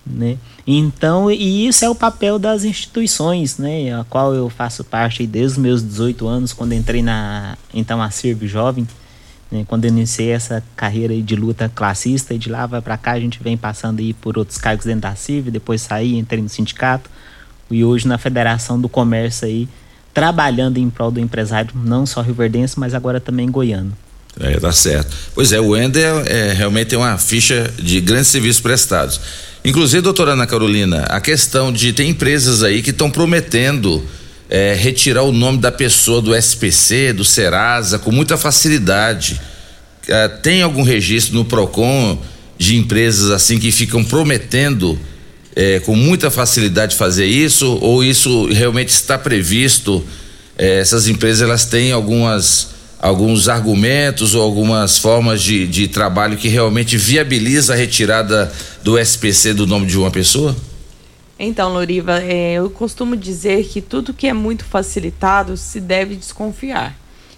né? Então, e isso é o papel das instituições, né, a qual eu faço parte desde os meus 18 anos, quando entrei na então a Sirv Jovem, né, quando eu iniciei essa carreira de luta classista e de lá para cá a gente vem passando aí por outros cargos dentro da Sirv, depois saí, entrei no sindicato e hoje na Federação do Comércio aí, trabalhando em prol do empresário, não só rioverdense, mas agora também goiano. É, tá certo. Pois é, o Ender é, realmente tem uma ficha de grandes serviços prestados. Inclusive, doutora Ana Carolina, a questão de tem empresas aí que estão prometendo é, retirar o nome da pessoa do SPC, do Serasa, com muita facilidade. É, tem algum registro no PROCON de empresas assim que ficam prometendo é, com muita facilidade fazer isso? Ou isso realmente está previsto? É, essas empresas elas têm algumas alguns argumentos ou algumas formas de, de trabalho que realmente viabiliza a retirada do SPC do nome de uma pessoa? Então, Loriva, é, eu costumo dizer que tudo que é muito facilitado se deve desconfiar,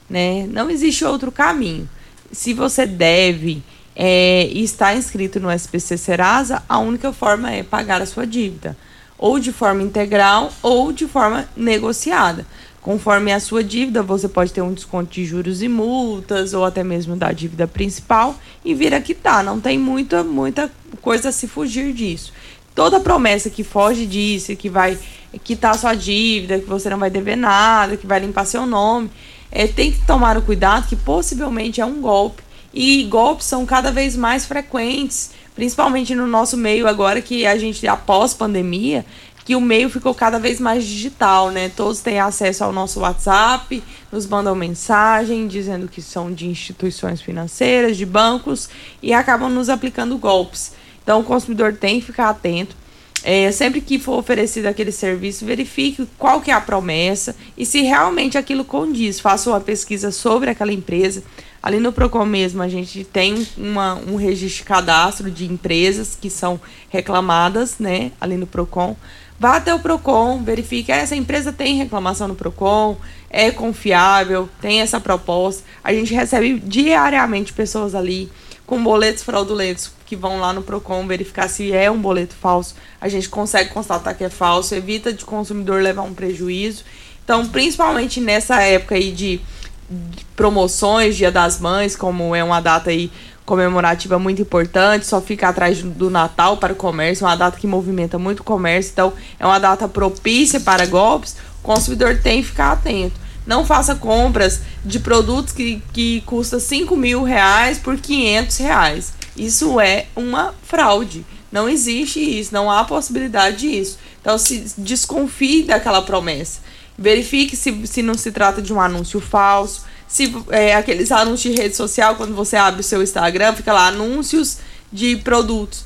né? Não existe outro caminho. Se você deve é, inscrito no SPC Serasa, a única forma é pagar a sua dívida, ou de forma integral ou de forma negociada. Conforme a sua dívida, você pode ter um desconto de juros e multas, ou até mesmo da dívida principal, e vir a quitar. Não tem muita, muita coisa a se fugir disso. Toda promessa que foge disso, que vai quitar sua dívida, que você não vai dever nada, que vai limpar seu nome, é, tem que tomar o cuidado que possivelmente é um golpe. E golpes são cada vez mais frequentes, principalmente no nosso meio agora que a gente, após pandemia, que o meio ficou cada vez mais digital, né? Todos têm acesso ao nosso WhatsApp, nos mandam mensagem dizendo que são de instituições financeiras, de bancos e acabam nos aplicando golpes. Então o consumidor tem que ficar atento. É, sempre que for oferecido aquele serviço, verifique qual que é a promessa e se realmente aquilo condiz. Faça uma pesquisa sobre aquela empresa. Ali no Procon mesmo, a gente tem uma, um registro de cadastro de empresas que são reclamadas, né, ali no Procon. Vá até o Procon, verifique, essa empresa tem reclamação no Procon, é confiável, tem essa proposta. A gente recebe diariamente pessoas ali com boletos fraudulentos que vão lá no Procon verificar se é um boleto falso. A gente consegue constatar que é falso, evita de consumidor levar um prejuízo. Então, principalmente nessa época aí de, de promoções, Dia das Mães, como é uma data aí comemorativa muito importante, só fica atrás do Natal para o comércio, uma data que movimenta muito o comércio, então é uma data propícia para golpes, o consumidor tem que ficar atento. Não faça compras de produtos que, que custam 5 mil reais por 500 reais. Isso é uma fraude. Não existe isso, não há possibilidade disso. Então, se desconfie daquela promessa. Verifique se, se não se trata de um anúncio falso se é, aqueles anúncios de rede social, quando você abre o seu Instagram, fica lá anúncios de produtos.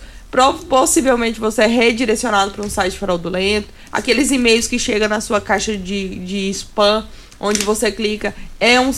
Possivelmente você é redirecionado para um site fraudulento. Aqueles e-mails que chegam na sua caixa de, de spam, onde você clica, é um,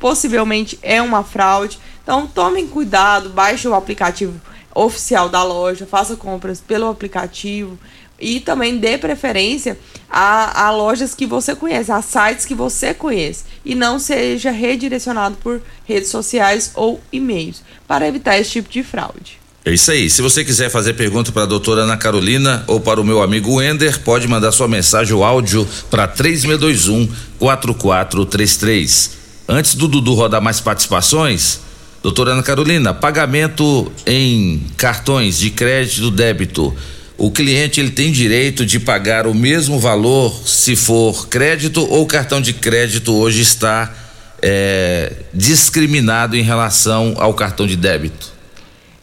possivelmente é uma fraude. Então tomem cuidado, baixe o aplicativo oficial da loja, faça compras pelo aplicativo e também dê preferência a, a lojas que você conhece, a sites que você conhece e não seja redirecionado por redes sociais ou e-mails para evitar esse tipo de fraude. É isso aí. Se você quiser fazer pergunta para a doutora Ana Carolina ou para o meu amigo Wender, pode mandar sua mensagem ou áudio para 3621 4433. Antes do Dudu rodar mais participações, Doutora Ana Carolina, pagamento em cartões de crédito débito. O cliente ele tem direito de pagar o mesmo valor se for crédito ou cartão de crédito hoje está é, discriminado em relação ao cartão de débito?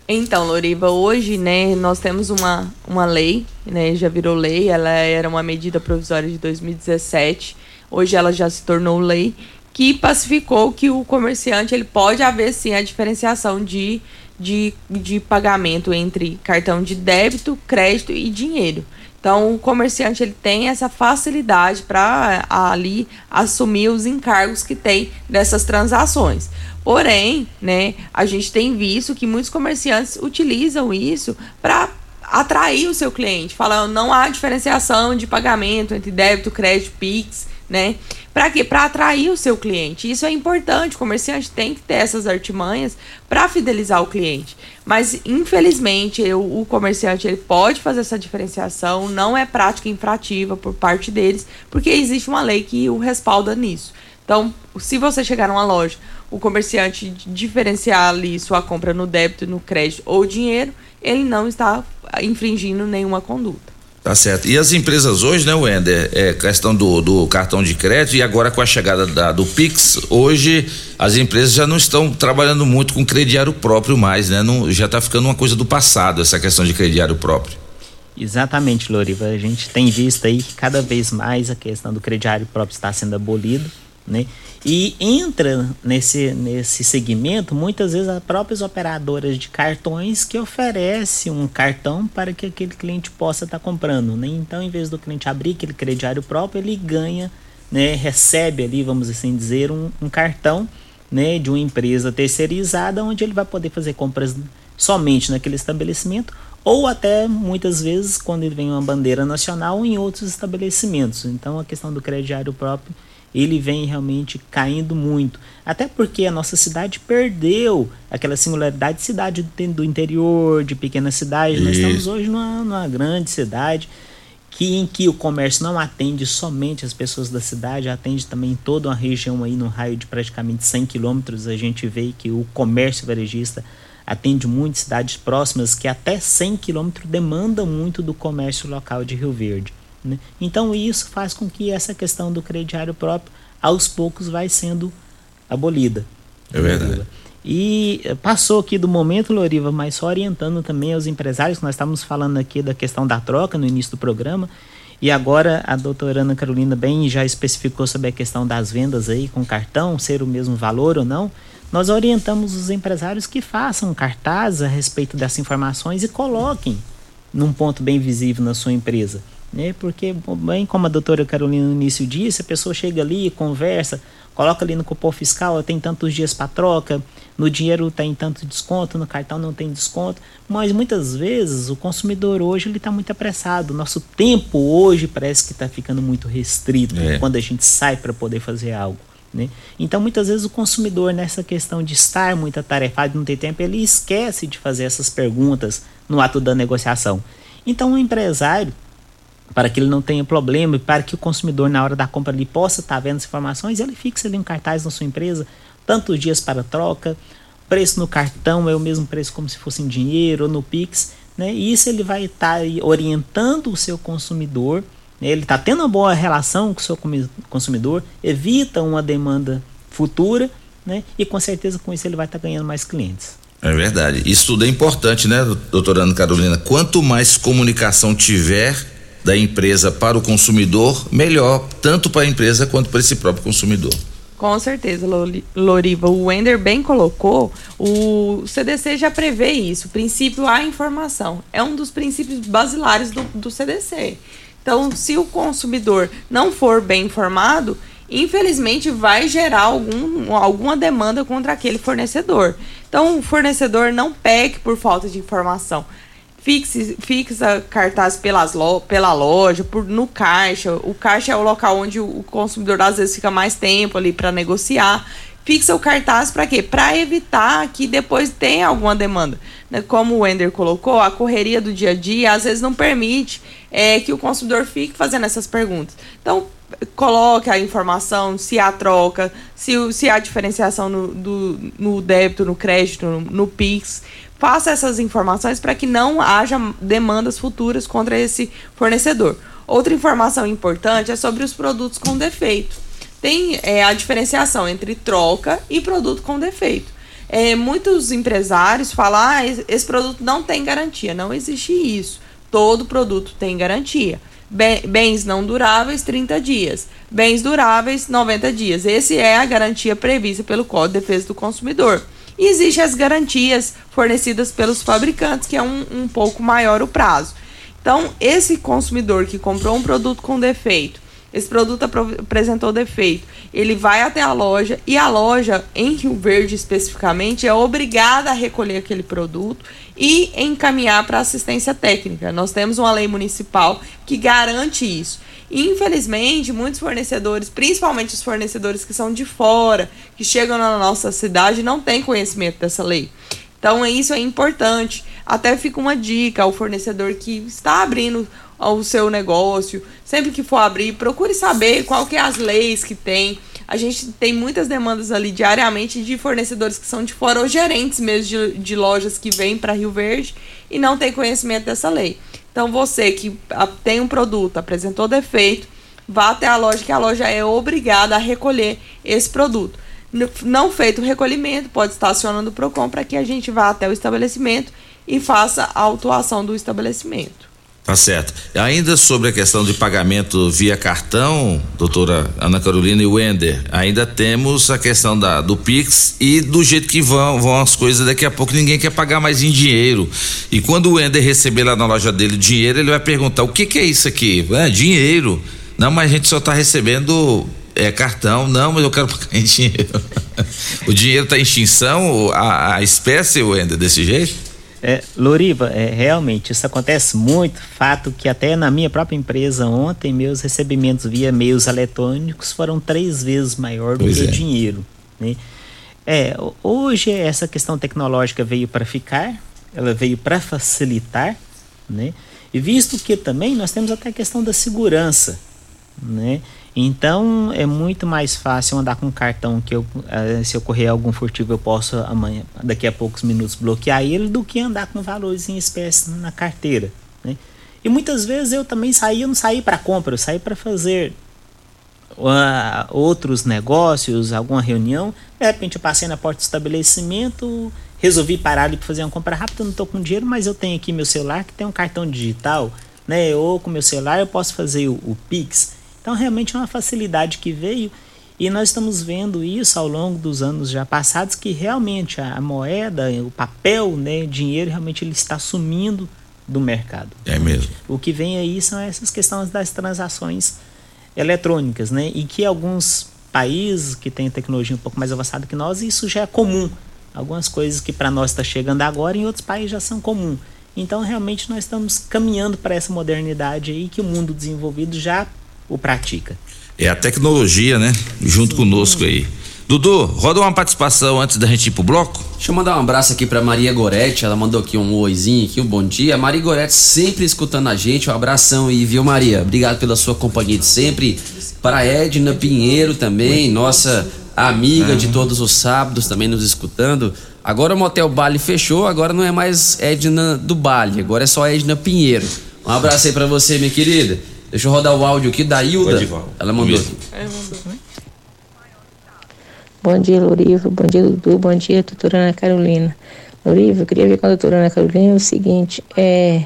Então, Loriva, hoje, né, nós temos uma, uma lei, né, já virou lei, ela era uma medida provisória de 2017, hoje ela já se tornou lei, que pacificou que o comerciante ele pode haver sim a diferenciação de, de, de pagamento entre cartão de débito, crédito e dinheiro. Então, o comerciante ele tem essa facilidade para ali assumir os encargos que tem dessas transações. Porém, né, a gente tem visto que muitos comerciantes utilizam isso para atrair o seu cliente, falando não há diferenciação de pagamento entre débito, crédito, Pix, né? Para quê? Para atrair o seu cliente. Isso é importante. O comerciante tem que ter essas artimanhas para fidelizar o cliente. Mas infelizmente, eu, o comerciante ele pode fazer essa diferenciação, não é prática infrativa por parte deles, porque existe uma lei que o respalda nisso. Então, se você chegar numa loja, o comerciante diferenciar ali sua compra no débito, no crédito ou dinheiro, ele não está infringindo nenhuma conduta. Tá certo. E as empresas hoje, né, Wender, é questão do, do cartão de crédito e agora com a chegada da, do Pix, hoje as empresas já não estão trabalhando muito com crediário próprio mais, né? Não, já está ficando uma coisa do passado essa questão de crediário próprio. Exatamente, Loriva. A gente tem visto aí que cada vez mais a questão do crediário próprio está sendo abolido né? E entra nesse, nesse segmento muitas vezes as próprias operadoras de cartões que oferecem um cartão para que aquele cliente possa estar tá comprando. Né? Então, em vez do cliente abrir aquele crediário próprio, ele ganha, né, recebe ali, vamos assim dizer, um, um cartão né, de uma empresa terceirizada onde ele vai poder fazer compras somente naquele estabelecimento ou até muitas vezes quando ele vem uma bandeira nacional em outros estabelecimentos. Então a questão do crediário próprio ele vem realmente caindo muito. Até porque a nossa cidade perdeu aquela singularidade de cidade do interior, de pequena cidade. Isso. Nós estamos hoje numa, numa grande cidade que em que o comércio não atende somente as pessoas da cidade, atende também toda uma região aí no raio de praticamente 100 quilômetros. A gente vê que o comércio varejista atende muitas cidades próximas que até 100 quilômetros demanda muito do comércio local de Rio Verde. Né? Então isso faz com que essa questão do crediário próprio aos poucos vai sendo abolida. É verdade. E eh, passou aqui do momento, Loriva, mas só orientando também aos empresários, nós estávamos falando aqui da questão da troca no início do programa, e agora a doutora Ana Carolina bem já especificou sobre a questão das vendas aí com cartão, ser o mesmo valor ou não. Nós orientamos os empresários que façam cartaz a respeito dessas informações e coloquem num ponto bem visível na sua empresa né? Porque, bem como a doutora Carolina no início disse, a pessoa chega ali, conversa, coloca ali no cupom fiscal, tem tantos dias para troca, no dinheiro tem tanto desconto, no cartão não tem desconto, mas muitas vezes o consumidor hoje ele está muito apressado. Nosso tempo hoje parece que está ficando muito restrito é. quando a gente sai para poder fazer algo. Né? Então, muitas vezes o consumidor, nessa questão de estar muito atarefado, não ter tempo, ele esquece de fazer essas perguntas no ato da negociação. Então, o empresário para que ele não tenha problema e para que o consumidor, na hora da compra, ali, possa estar tá vendo as informações, ele fixa ali um cartaz na sua empresa, tantos dias para troca, preço no cartão é o mesmo preço como se fosse em dinheiro ou no Pix, né? E isso ele vai estar tá orientando o seu consumidor, né? ele está tendo uma boa relação com o seu consumidor, evita uma demanda futura, né? E com certeza com isso ele vai estar tá ganhando mais clientes. É verdade. Isso tudo é importante, né, doutora Ana Carolina? Quanto mais comunicação tiver, da empresa para o consumidor melhor, tanto para a empresa quanto para esse próprio consumidor. Com certeza, Loriva. O Wender bem colocou, o CDC já prevê isso. O princípio a informação. É um dos princípios basilares do, do CDC. Então, se o consumidor não for bem informado, infelizmente vai gerar algum, alguma demanda contra aquele fornecedor. Então, o fornecedor não peque por falta de informação fixe, fixa cartaz pelas lo, pela loja, por, no caixa. O caixa é o local onde o consumidor às vezes fica mais tempo ali para negociar. Fixa o cartaz para quê? Para evitar que depois tenha alguma demanda. Né? Como o Wender colocou, a correria do dia a dia às vezes não permite é, que o consumidor fique fazendo essas perguntas. Então, coloque a informação, se há troca, se, se há diferenciação no, do, no débito, no crédito, no, no PIX. Faça essas informações para que não haja demandas futuras contra esse fornecedor. Outra informação importante é sobre os produtos com defeito. Tem é, a diferenciação entre troca e produto com defeito. É, muitos empresários falam: ah, esse produto não tem garantia. Não existe isso. Todo produto tem garantia bens não duráveis 30 dias, bens duráveis 90 dias. Esse é a garantia prevista pelo Código de Defesa do Consumidor. E existem as garantias fornecidas pelos fabricantes, que é um, um pouco maior o prazo. Então, esse consumidor que comprou um produto com defeito esse produto apresentou defeito. Ele vai até a loja e a loja, em Rio Verde especificamente, é obrigada a recolher aquele produto e encaminhar para assistência técnica. Nós temos uma lei municipal que garante isso. Infelizmente, muitos fornecedores, principalmente os fornecedores que são de fora, que chegam na nossa cidade, não têm conhecimento dessa lei. Então, isso é importante. Até fica uma dica ao fornecedor que está abrindo o seu negócio, sempre que for abrir, procure saber qual que é as leis que tem. A gente tem muitas demandas ali diariamente de fornecedores que são de fora ou gerentes mesmo de, de lojas que vêm para Rio Verde e não tem conhecimento dessa lei. Então você que tem um produto, apresentou defeito, vá até a loja que a loja é obrigada a recolher esse produto. Não feito o recolhimento, pode estar acionando o PROCON para que a gente vá até o estabelecimento e faça a autuação do estabelecimento. Tá certo. Ainda sobre a questão de pagamento via cartão, doutora Ana Carolina e Wender, ainda temos a questão da, do Pix e do jeito que vão, vão as coisas, daqui a pouco ninguém quer pagar mais em dinheiro. E quando o Wender receber lá na loja dele dinheiro, ele vai perguntar: o que, que é isso aqui? É dinheiro. Não, mas a gente só está recebendo é cartão, não, mas eu quero pagar em dinheiro. o dinheiro está em extinção, a, a espécie, Wender, desse jeito? É, Loriva, é, realmente isso acontece muito. Fato que até na minha própria empresa ontem meus recebimentos via meios eletrônicos foram três vezes maior do pois que é. dinheiro. Né? É, hoje essa questão tecnológica veio para ficar, ela veio para facilitar, né? E visto que também nós temos até a questão da segurança, né? Então é muito mais fácil andar com um cartão que eu, uh, se ocorrer algum furtivo eu posso amanhã, daqui a poucos minutos bloquear ele do que andar com valores em espécie na carteira. Né? E muitas vezes eu também saí, eu não saí para compra, eu saí para fazer uh, outros negócios, alguma reunião. De repente eu passei na porta do estabelecimento, resolvi parar ali para fazer uma compra rápida, não estou com dinheiro, mas eu tenho aqui meu celular que tem um cartão digital, né? Ou com meu celular eu posso fazer o, o Pix. Então, realmente é uma facilidade que veio e nós estamos vendo isso ao longo dos anos já passados que realmente a moeda, o papel, né, dinheiro realmente ele está sumindo do mercado. É mesmo. O que vem aí são essas questões das transações eletrônicas, né? E que alguns países que têm tecnologia um pouco mais avançada que nós, isso já é comum. Algumas coisas que para nós está chegando agora, em outros países já são comum. Então, realmente, nós estamos caminhando para essa modernidade aí que o mundo desenvolvido já o pratica. É a tecnologia, né? Junto Sim. conosco aí. Dudu, roda uma participação antes da gente ir pro bloco. Deixa eu mandar um abraço aqui pra Maria Gorete, ela mandou aqui um oizinho aqui, um bom dia. Maria Gorete sempre escutando a gente, um abração aí, viu Maria? Obrigado pela sua companhia de sempre. Para Edna Pinheiro também, nossa amiga de todos os sábados também nos escutando. Agora o Motel Bali fechou, agora não é mais Edna do Bali, agora é só Edna Pinheiro. Um abraço aí pra você, minha querida. Deixa eu rodar o áudio aqui da Hilda. Ela mandou aqui. É, bom dia, Lorivo. Bom dia, Dudu. Bom dia, doutora Ana Carolina. Lorivo, eu queria ver com a doutora Ana Carolina o seguinte: é,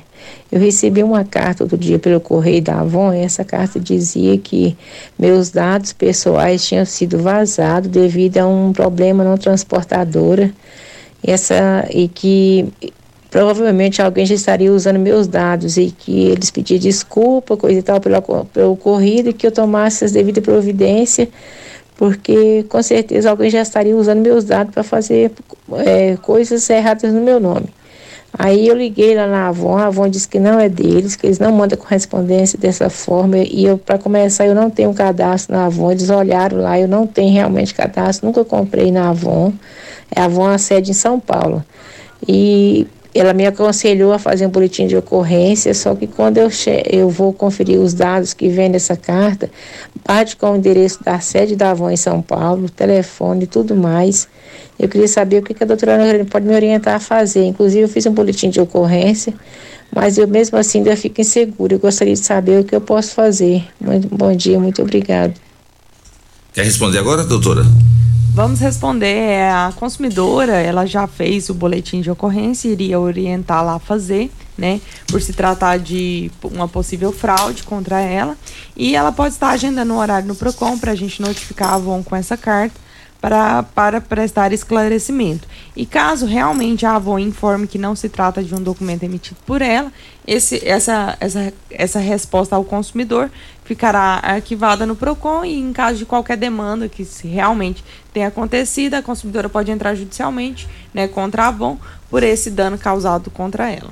eu recebi uma carta outro dia pelo correio da Avon e essa carta dizia que meus dados pessoais tinham sido vazados devido a um problema na transportadora essa, e que provavelmente alguém já estaria usando meus dados e que eles pediam desculpa, coisa e tal, pelo, pelo ocorrido e que eu tomasse as devidas providências, porque com certeza alguém já estaria usando meus dados para fazer é, coisas erradas no meu nome. Aí eu liguei lá na Avon, a Avon disse que não é deles, que eles não mandam correspondência dessa forma, e eu, para começar, eu não tenho cadastro na Avon, eles olharam lá, eu não tenho realmente cadastro, nunca comprei na Avon, é a Avon a sede em São Paulo. E ela me aconselhou a fazer um boletim de ocorrência, só que quando eu, eu vou conferir os dados que vem nessa carta, bate com o endereço da sede da Avon em São Paulo, telefone e tudo mais. Eu queria saber o que a doutora pode me orientar a fazer. Inclusive, eu fiz um boletim de ocorrência, mas eu mesmo assim ainda fico insegura. Eu gostaria de saber o que eu posso fazer. Muito bom dia, muito obrigado. Quer responder agora, doutora? Vamos responder. É, a consumidora, ela já fez o boletim de ocorrência, iria orientar lá a fazer, né? Por se tratar de uma possível fraude contra ela. E ela pode estar agendando um horário no PROCON para a gente notificar a Avon com essa carta para, para prestar esclarecimento. E caso realmente a Avon informe que não se trata de um documento emitido por ela, esse, essa, essa, essa resposta ao consumidor ficará arquivada no PROCON e em caso de qualquer demanda que realmente tenha acontecido, a consumidora pode entrar judicialmente né, contra a Avon por esse dano causado contra ela.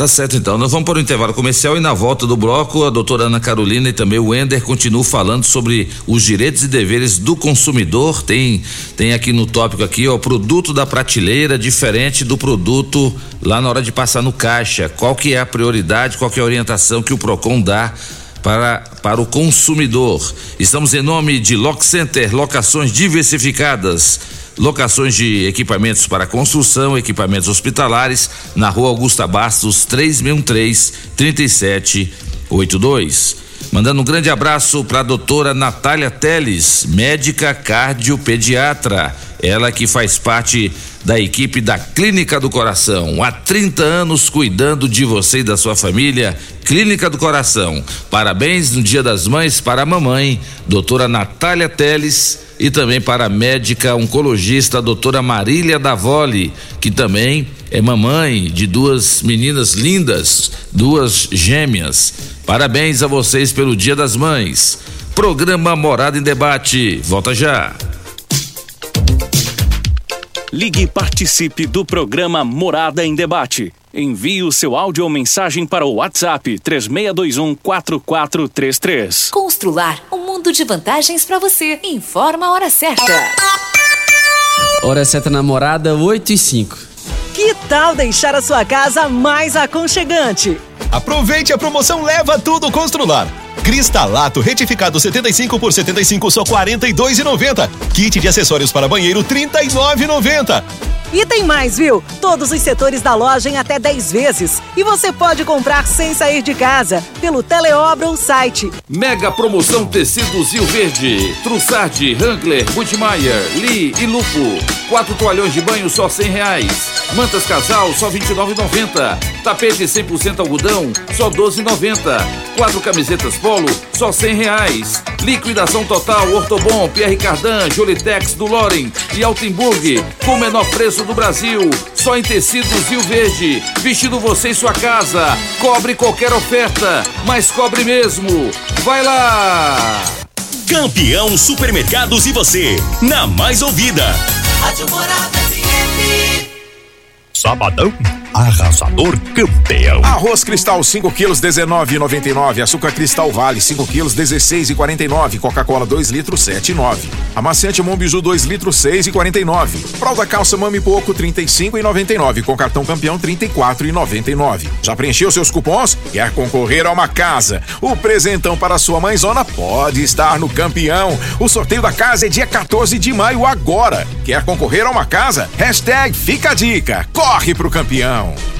Tá certo, então. Nós vamos para o intervalo comercial e na volta do bloco, a doutora Ana Carolina e também o Ender continuam falando sobre os direitos e deveres do consumidor. Tem, tem aqui no tópico aqui, ó, produto da prateleira diferente do produto lá na hora de passar no caixa. Qual que é a prioridade, qual que é a orientação que o PROCON dá para, para o consumidor. Estamos em nome de Lock Center, locações diversificadas locações de equipamentos para construção, equipamentos hospitalares, na rua Augusta Bastos, 363 3782. Mandando um grande abraço para a doutora Natália Teles, médica cardiopediatra. Ela que faz parte da equipe da Clínica do Coração. Há 30 anos cuidando de você e da sua família. Clínica do Coração. Parabéns no Dia das Mães para a mamãe, doutora Natália Teles e também para a médica oncologista a doutora Marília Davoli, que também é mamãe de duas meninas lindas, duas gêmeas. Parabéns a vocês pelo Dia das Mães. Programa Morada em Debate. Volta já. Ligue e participe do programa Morada em Debate. Envie o seu áudio ou mensagem para o WhatsApp 3621 4433. Constrular um mundo de vantagens para você. Informa a hora certa. Hora certa namorada 8 e 5. Que tal deixar a sua casa mais aconchegante? Aproveite a promoção Leva Tudo Constrular. Cristalato retificado 75 por 75 só 42,90. Kit de acessórios para banheiro 39,90. E tem mais, viu? Todos os setores da loja em até 10 vezes. E você pode comprar sem sair de casa, pelo Teleobra ou site. Mega promoção tecidos Rio Verde. Trussardi, Hangler, Budmeier, Lee e Lupo. Quatro toalhões de banho só cem reais. Mantas casal só 29,90. Tapete 100% algodão só 12,90. Quatro camisetas polo só cem reais. Liquidação total Ortobon, Pierre Cardan, Jolitex do Loren e Altenburg com menor preço do Brasil. Só em tecidos Rio Verde. Vestido você em sua casa. Cobre qualquer oferta, mas cobre mesmo. Vai lá! Campeão Supermercados e você, na mais ouvida. Rádio Morada FM. Sabadão arrasador campeão. Arroz Cristal 5 quilos 19,99. Açúcar Cristal Vale 5 quilos 16,49. Coca-Cola 2 litros 7,9. Amaciante Mombiju 2 litros 6,49. Fralda calça Mami Poco 35,99. Com cartão campeão 34,99. Já preencheu seus cupons? Quer concorrer a uma casa? O presentão para sua mãezona pode estar no campeão. O sorteio da casa é dia 14 de maio agora. Quer concorrer a uma casa? Hashtag fica a dica. Corre pro campeão. down.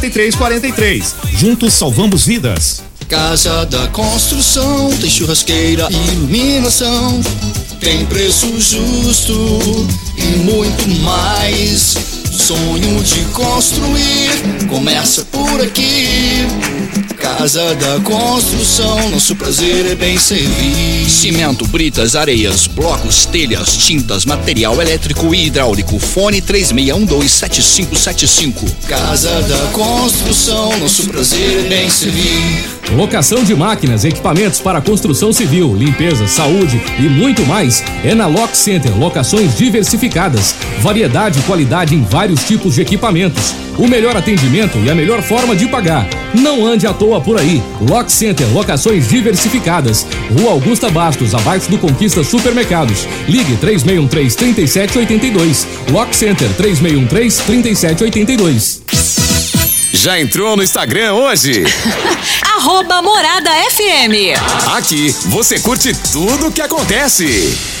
4343. Juntos salvamos vidas. Casa da Construção tem churrasqueira e iluminação. Tem preço justo e muito mais. Sonho de construir começa por aqui. Casa da Construção, nosso prazer é bem servir. Cimento, britas, areias, blocos, telhas, tintas, material elétrico e hidráulico. Fone 36127575. Casa da Construção, nosso prazer é bem servir. Locação de máquinas, equipamentos para construção civil, limpeza, saúde e muito mais é na Lock Center. Locações diversificadas, variedade e qualidade em vários tipos de equipamentos. O melhor atendimento e a melhor forma de pagar. Não ande à toa por aí. Lock Center, locações diversificadas. Rua Augusta Bastos, abaixo do Conquista Supermercados. Ligue 3613 3782. Lock Center 3613 3782. Já entrou no Instagram hoje? Arroba Morada FM. Aqui você curte tudo o que acontece.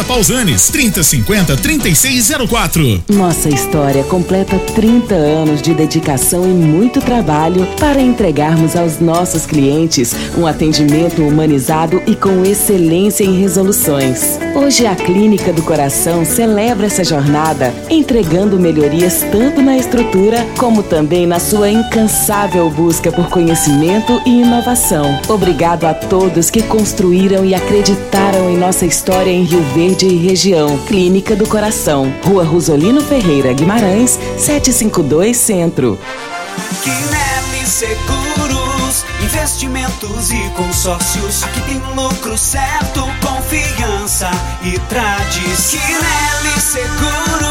Pausanes, 3050 3604. Nossa história completa 30 anos de dedicação e muito trabalho para entregarmos aos nossos clientes um atendimento humanizado e com excelência em resoluções. Hoje a Clínica do Coração celebra essa jornada, entregando melhorias tanto na estrutura como também na sua incansável busca por conhecimento e inovação. Obrigado a todos que construíram e acreditaram em nossa história em Rio Verde e região. Clínica do Coração, Rua Rosolino Ferreira Guimarães, 752 Centro. Quinelli Seguros, investimentos e consórcios. Aqui tem lucro certo, confiança e tradição. Quinelli Seguros,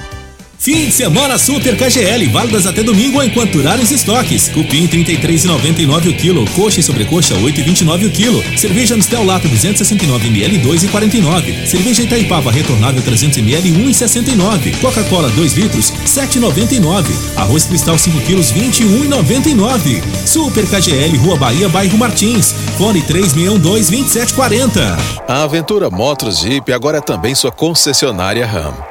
Fim de semana Super KGL, válidas até domingo enquanto durarem os estoques. Cupim 33,99 o quilo, coxa e sobrecoxa 8,29 o quilo. Cerveja Mistel Lata 269 ml 2,49. Cerveja Itaipava retornável 300 ml 1,69. Coca-Cola 2 litros 7,99. Arroz Cristal 5 quilos 21,99. Super KGL, Rua Bahia, bairro Martins. Fone 3612 2740. A Aventura Motos Jeep agora é também sua concessionária RAM.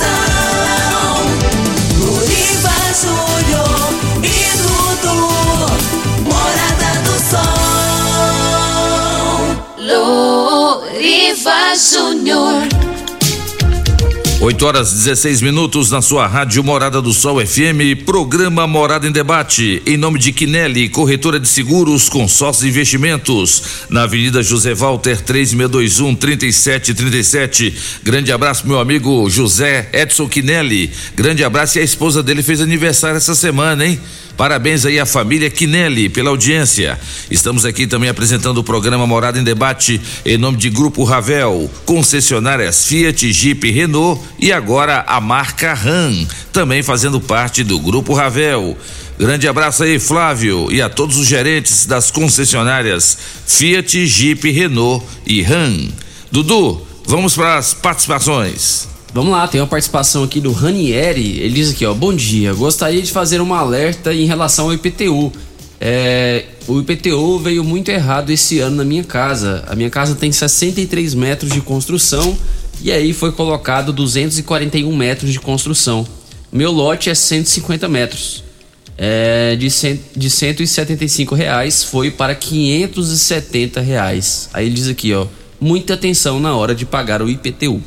Sol Loriva Júnior. 8 horas 16 minutos na sua rádio Morada do Sol FM, programa Morada em Debate, em nome de Quinelli, corretora de seguros, consórcios e investimentos, na Avenida José Walter 3621 3737. Grande abraço, meu amigo José Edson Quinelli. Grande abraço e a esposa dele fez aniversário essa semana, hein? Parabéns aí à família Quinelli pela audiência. Estamos aqui também apresentando o programa Morada em Debate em nome de Grupo Ravel, concessionárias Fiat, Jeep, Renault e agora a marca RAM, também fazendo parte do Grupo Ravel. Grande abraço aí, Flávio, e a todos os gerentes das concessionárias Fiat, Jeep, Renault e RAM. Dudu, vamos para as participações. Vamos lá, tem uma participação aqui do Ranieri. Ele diz aqui, ó, bom dia. Gostaria de fazer um alerta em relação ao IPTU. É, o IPTU veio muito errado esse ano na minha casa. A minha casa tem 63 metros de construção e aí foi colocado 241 metros de construção. Meu lote é 150 metros. É, de, cent, de 175 reais foi para 570 reais. Aí ele diz aqui, ó, muita atenção na hora de pagar o IPTU.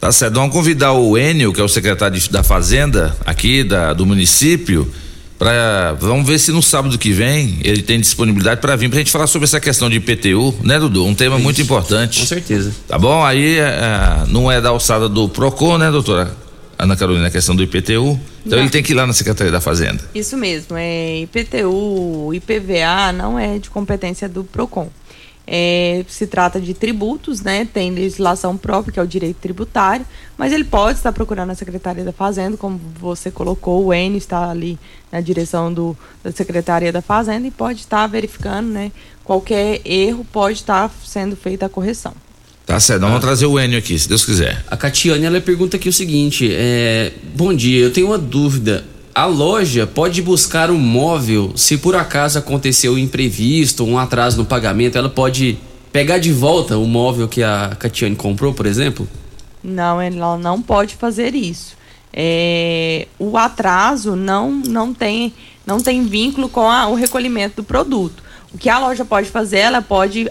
Tá certo, vamos convidar o Enio, que é o secretário da Fazenda aqui da, do município, para vamos ver se no sábado que vem ele tem disponibilidade para vir para a gente falar sobre essa questão de IPTU, né, Dudu? Um tema Isso. muito importante. Com certeza. Tá bom? Aí é, é, não é da alçada do Procon, né, doutora? Ana Carolina, a questão do IPTU. Então não. ele tem que ir lá na Secretaria da Fazenda. Isso mesmo, é IPTU, IPVA não é de competência do Procon. É, se trata de tributos, né? Tem legislação própria, que é o direito tributário, mas ele pode estar procurando a Secretaria da Fazenda, como você colocou, o N está ali na direção do, da Secretaria da Fazenda e pode estar verificando, né? Qualquer erro pode estar sendo feita a correção. Tá certo, vamos trazer o Enio aqui, se Deus quiser. A Catiane, ela pergunta aqui o seguinte, é, bom dia, eu tenho uma dúvida, a loja pode buscar um móvel se por acaso aconteceu um imprevisto, um atraso no pagamento, ela pode pegar de volta o móvel que a Catiane comprou, por exemplo? Não, ela não pode fazer isso. É, o atraso não, não, tem, não tem vínculo com a, o recolhimento do produto. O que a loja pode fazer, ela pode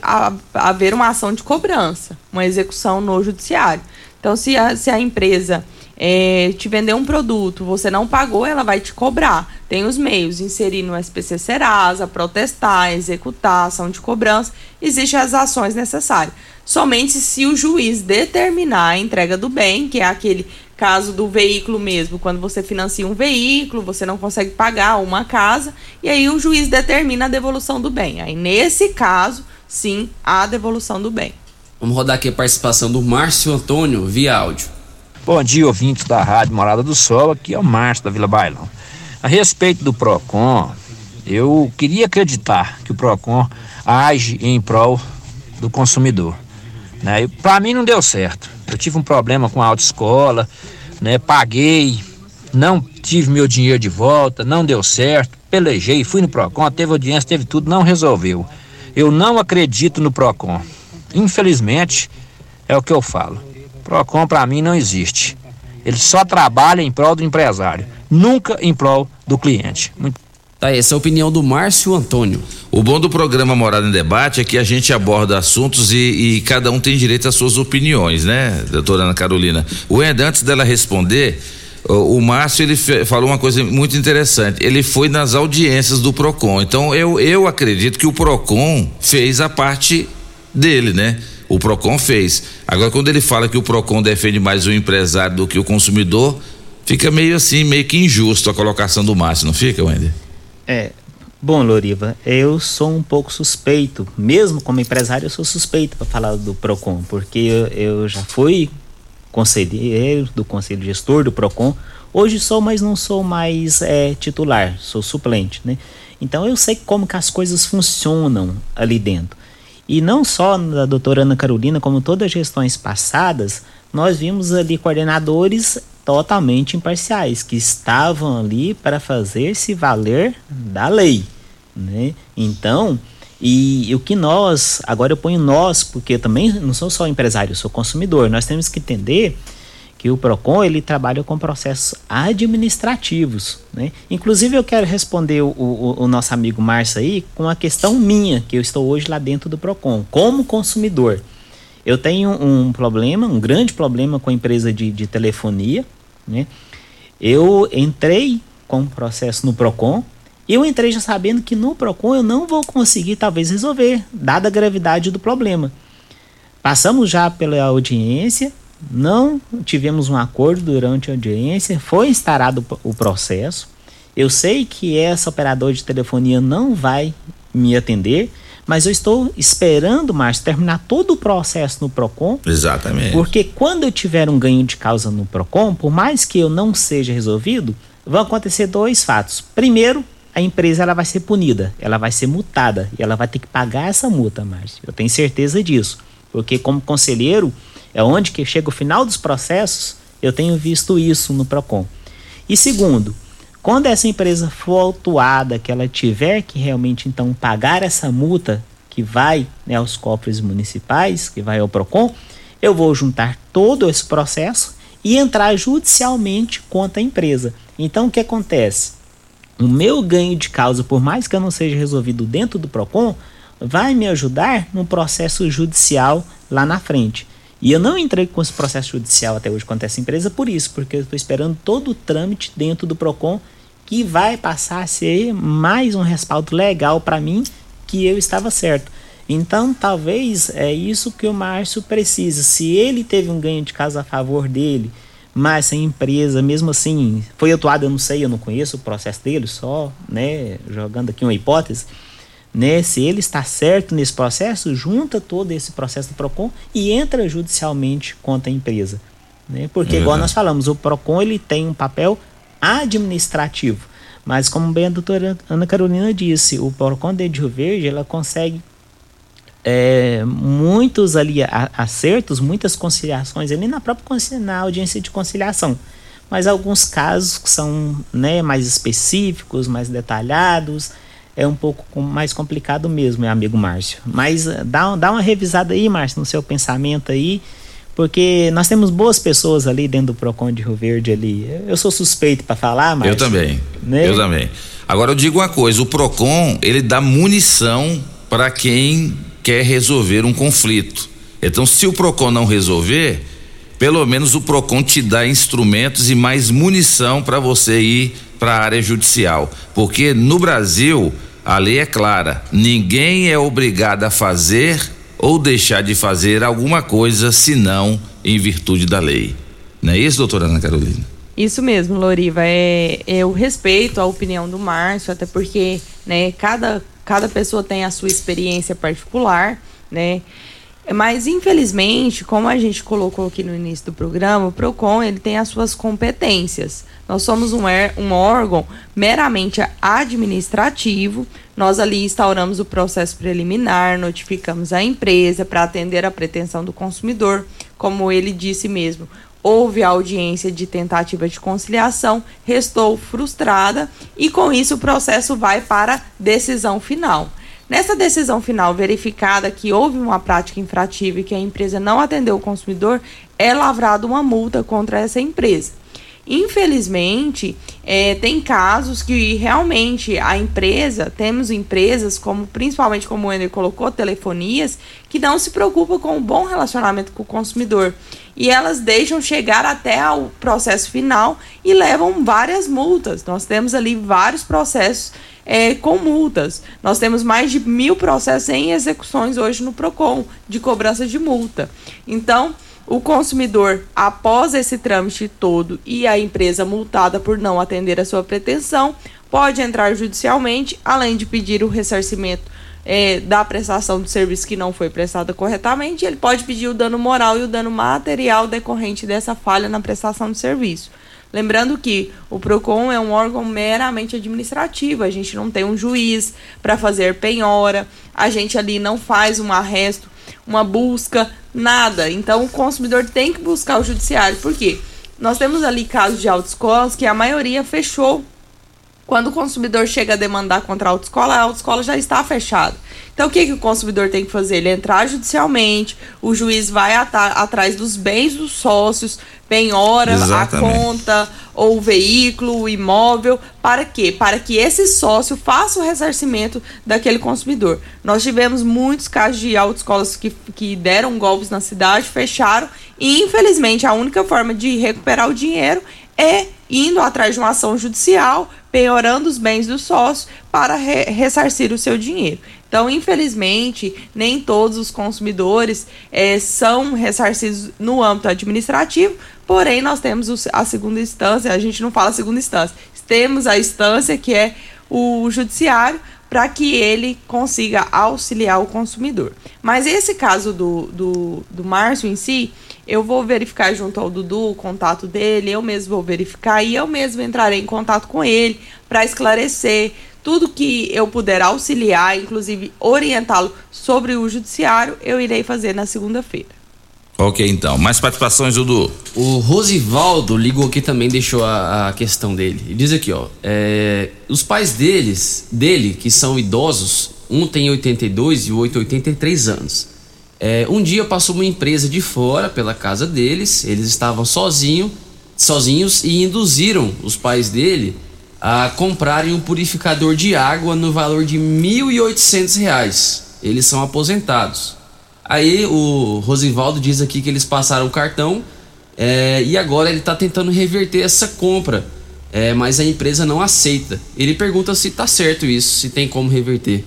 haver uma ação de cobrança, uma execução no judiciário. Então, se a, se a empresa é, te vender um produto, você não pagou, ela vai te cobrar. Tem os meios, inserir no SPC Serasa, protestar, executar, ação de cobrança, existem as ações necessárias. Somente se o juiz determinar a entrega do bem, que é aquele caso do veículo mesmo, quando você financia um veículo, você não consegue pagar uma casa, e aí o juiz determina a devolução do bem. Aí nesse caso, sim, a devolução do bem. Vamos rodar aqui a participação do Márcio Antônio via áudio. Bom dia, ouvintes da Rádio Morada do Sol, aqui é o Márcio da Vila Bailão. A respeito do PROCON, eu queria acreditar que o PROCON age em prol do consumidor. Né? Para mim não deu certo. Eu tive um problema com a autoescola, né? paguei, não tive meu dinheiro de volta, não deu certo, pelejei, fui no PROCON, teve audiência, teve tudo, não resolveu. Eu não acredito no PROCON. Infelizmente, é o que eu falo. PROCON para mim não existe. Ele só trabalha em prol do empresário, nunca em prol do cliente. Muito... Tá, essa é a opinião do Márcio Antônio. O bom do programa Morada em Debate é que a gente aborda assuntos e, e cada um tem direito às suas opiniões, né, doutora Ana Carolina? O Ed, antes dela responder, o, o Márcio ele falou uma coisa muito interessante. Ele foi nas audiências do PROCON. Então eu, eu acredito que o PROCON fez a parte dele, né? O PROCON fez. Agora, quando ele fala que o PROCON defende mais o empresário do que o consumidor, fica meio assim, meio que injusto a colocação do Márcio, não fica, Wendy? É. Bom, Loriva, eu sou um pouco suspeito, mesmo como empresário, eu sou suspeito para falar do PROCON, porque eu, eu já fui conselheiro do conselho gestor do PROCON, hoje sou, mas não sou mais é, titular, sou suplente, né? Então eu sei como que as coisas funcionam ali dentro. E não só da doutora Ana Carolina, como todas as gestões passadas, nós vimos ali coordenadores totalmente imparciais, que estavam ali para fazer-se valer da lei. Né? Então, e, e, o que nós, agora eu ponho nós, porque eu também não sou só empresário, eu sou consumidor, nós temos que entender que o PROCON ele trabalha com processos administrativos. Né? Inclusive, eu quero responder o, o, o, nosso amigo Márcio aí com uma questão minha, que eu estou hoje lá dentro do PROCON, como consumidor. Eu tenho um problema, um grande problema com a empresa de, de telefonia. Né? Eu entrei com o processo no PROCON, eu entrei já sabendo que no PROCON eu não vou conseguir talvez resolver, dada a gravidade do problema. Passamos já pela audiência, não tivemos um acordo durante a audiência, foi instaurado o processo. Eu sei que essa operadora de telefonia não vai me atender, mas eu estou esperando, Márcio, terminar todo o processo no PROCON. Exatamente. Porque quando eu tiver um ganho de causa no PROCON, por mais que eu não seja resolvido, vão acontecer dois fatos. Primeiro, a empresa ela vai ser punida, ela vai ser multada e ela vai ter que pagar essa multa, Márcio. Eu tenho certeza disso. Porque como conselheiro, é onde que chega o final dos processos, eu tenho visto isso no PROCON. E segundo, quando essa empresa for autuada, que ela tiver que realmente então pagar essa multa que vai né, aos cofres municipais, que vai ao PROCON, eu vou juntar todo esse processo e entrar judicialmente contra a empresa. Então o que acontece? O meu ganho de causa, por mais que eu não seja resolvido dentro do PROCON, vai me ajudar no processo judicial lá na frente. E eu não entrei com esse processo judicial até hoje contra essa empresa por isso, porque eu estou esperando todo o trâmite dentro do PROCON que vai passar a ser mais um respaldo legal para mim que eu estava certo. Então, talvez é isso que o Márcio precisa. Se ele teve um ganho de casa a favor dele, mas a empresa, mesmo assim, foi atuada, eu não sei, eu não conheço o processo dele, só, né, jogando aqui uma hipótese né? Se ele está certo nesse processo, junta todo esse processo do Procon e entra judicialmente contra a empresa, né? Porque é igual nós falamos, o Procon ele tem um papel administrativo, mas como bem a doutora Ana Carolina disse, o Procon de Rio Verde ela consegue é, muitos ali acertos, muitas conciliações ali na própria na audiência de conciliação. Mas alguns casos que são né, mais específicos, mais detalhados, é um pouco mais complicado mesmo, meu amigo Márcio. Mas eh, dá, dá uma revisada aí, Márcio, no seu pensamento aí, porque nós temos boas pessoas ali dentro do Procon de Rio Verde ali. Eu sou suspeito para falar, Márcio. Eu também. Né? Eu também. Agora eu digo uma coisa, o Procon, ele dá munição para quem quer resolver um conflito. Então, se o Procon não resolver, pelo menos o Procon te dá instrumentos e mais munição para você ir para a área judicial, porque no Brasil a lei é clara: ninguém é obrigado a fazer ou deixar de fazer alguma coisa senão em virtude da lei. Não é isso, doutora Ana Carolina? Isso mesmo, Loriva. É, eu respeito a opinião do Márcio, até porque né, cada, cada pessoa tem a sua experiência particular, né? Mas infelizmente, como a gente colocou aqui no início do programa, o Procon ele tem as suas competências. Nós somos um, er, um órgão meramente administrativo. Nós ali instauramos o processo preliminar, notificamos a empresa para atender a pretensão do consumidor, como ele disse mesmo. Houve audiência de tentativa de conciliação, restou frustrada e com isso o processo vai para decisão final. Nessa decisão final verificada que houve uma prática infrativa e que a empresa não atendeu o consumidor, é lavrada uma multa contra essa empresa. Infelizmente, é, tem casos que realmente a empresa, temos empresas, como principalmente como o Ender colocou, telefonias, que não se preocupam com um bom relacionamento com o consumidor. E elas deixam chegar até o processo final e levam várias multas. Nós temos ali vários processos é, com multas. Nós temos mais de mil processos em execuções hoje no PROCON de cobrança de multa. Então, o consumidor, após esse trâmite todo e a empresa multada por não atender a sua pretensão, pode entrar judicialmente, além de pedir o ressarcimento é, da prestação do serviço que não foi prestada corretamente, ele pode pedir o dano moral e o dano material decorrente dessa falha na prestação do serviço. Lembrando que o PROCON é um órgão meramente administrativo, a gente não tem um juiz para fazer penhora, a gente ali não faz um arresto, uma busca, nada. Então o consumidor tem que buscar o judiciário. Por quê? Nós temos ali casos de autoescolas que a maioria fechou. Quando o consumidor chega a demandar contra a autoescola, a autoescola já está fechada. Então, o que, que o consumidor tem que fazer? Ele entrar judicialmente, o juiz vai atrás dos bens dos sócios, penhora Exatamente. a conta ou o veículo, o imóvel, para quê? Para que esse sócio faça o ressarcimento daquele consumidor. Nós tivemos muitos casos de autoescolas que, que deram golpes na cidade, fecharam, e infelizmente a única forma de recuperar o dinheiro é indo atrás de uma ação judicial, penhorando os bens do sócio para re ressarcir o seu dinheiro. Então, infelizmente, nem todos os consumidores é, são ressarcidos no âmbito administrativo, porém, nós temos a segunda instância, a gente não fala segunda instância, temos a instância que é o judiciário para que ele consiga auxiliar o consumidor. Mas esse caso do, do, do Márcio em si, eu vou verificar junto ao Dudu o contato dele, eu mesmo vou verificar e eu mesmo entrarei em contato com ele para esclarecer tudo que eu puder auxiliar, inclusive orientá-lo sobre o judiciário, eu irei fazer na segunda-feira. Ok, então. Mais participações, Dudu. O Rosivaldo ligou aqui também, deixou a, a questão dele. Ele diz aqui, ó. É, os pais deles, dele, que são idosos, um tem 82 e o outro 83 anos. É, um dia passou uma empresa de fora pela casa deles, eles estavam sozinho, sozinhos e induziram os pais dele a comprarem um purificador de água no valor de R$ 1.800. Eles são aposentados. Aí o Rosivaldo diz aqui que eles passaram o cartão é, e agora ele está tentando reverter essa compra, é, mas a empresa não aceita. Ele pergunta se está certo isso, se tem como reverter.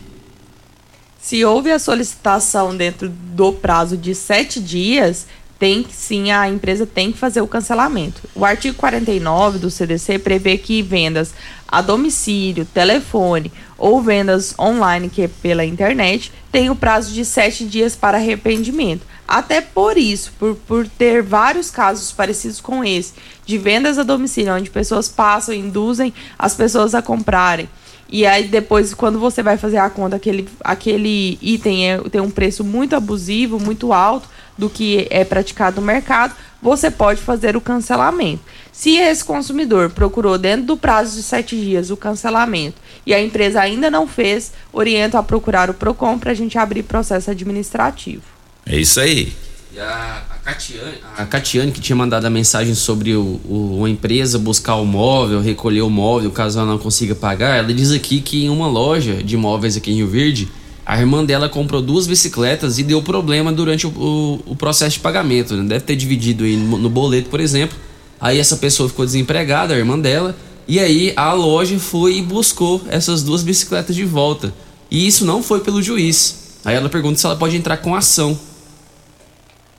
Se houve a solicitação dentro do prazo de sete dias, tem sim, a empresa tem que fazer o cancelamento. O artigo 49 do CDC prevê que vendas a domicílio, telefone ou vendas online, que é pela internet, tem o prazo de sete dias para arrependimento. Até por isso, por, por ter vários casos parecidos com esse, de vendas a domicílio, onde pessoas passam e induzem as pessoas a comprarem. E aí depois, quando você vai fazer a conta, aquele, aquele item é, tem um preço muito abusivo, muito alto, do que é praticado no mercado, você pode fazer o cancelamento. Se esse consumidor procurou dentro do prazo de sete dias o cancelamento e a empresa ainda não fez, oriento a procurar o PROCON para a gente abrir processo administrativo. É isso aí. E a, a, Catiane, a Catiane, que tinha mandado a mensagem sobre o, o, uma empresa buscar o móvel, recolher o móvel caso ela não consiga pagar, ela diz aqui que em uma loja de móveis aqui em Rio Verde, a irmã dela comprou duas bicicletas e deu problema durante o, o, o processo de pagamento. Né? Deve ter dividido aí no, no, boleto, por exemplo. Aí essa pessoa ficou desempregada, a irmã dela. E aí a loja foi e buscou essas duas bicicletas de volta. E isso não foi pelo juiz. Aí ela pergunta se ela pode entrar com ação.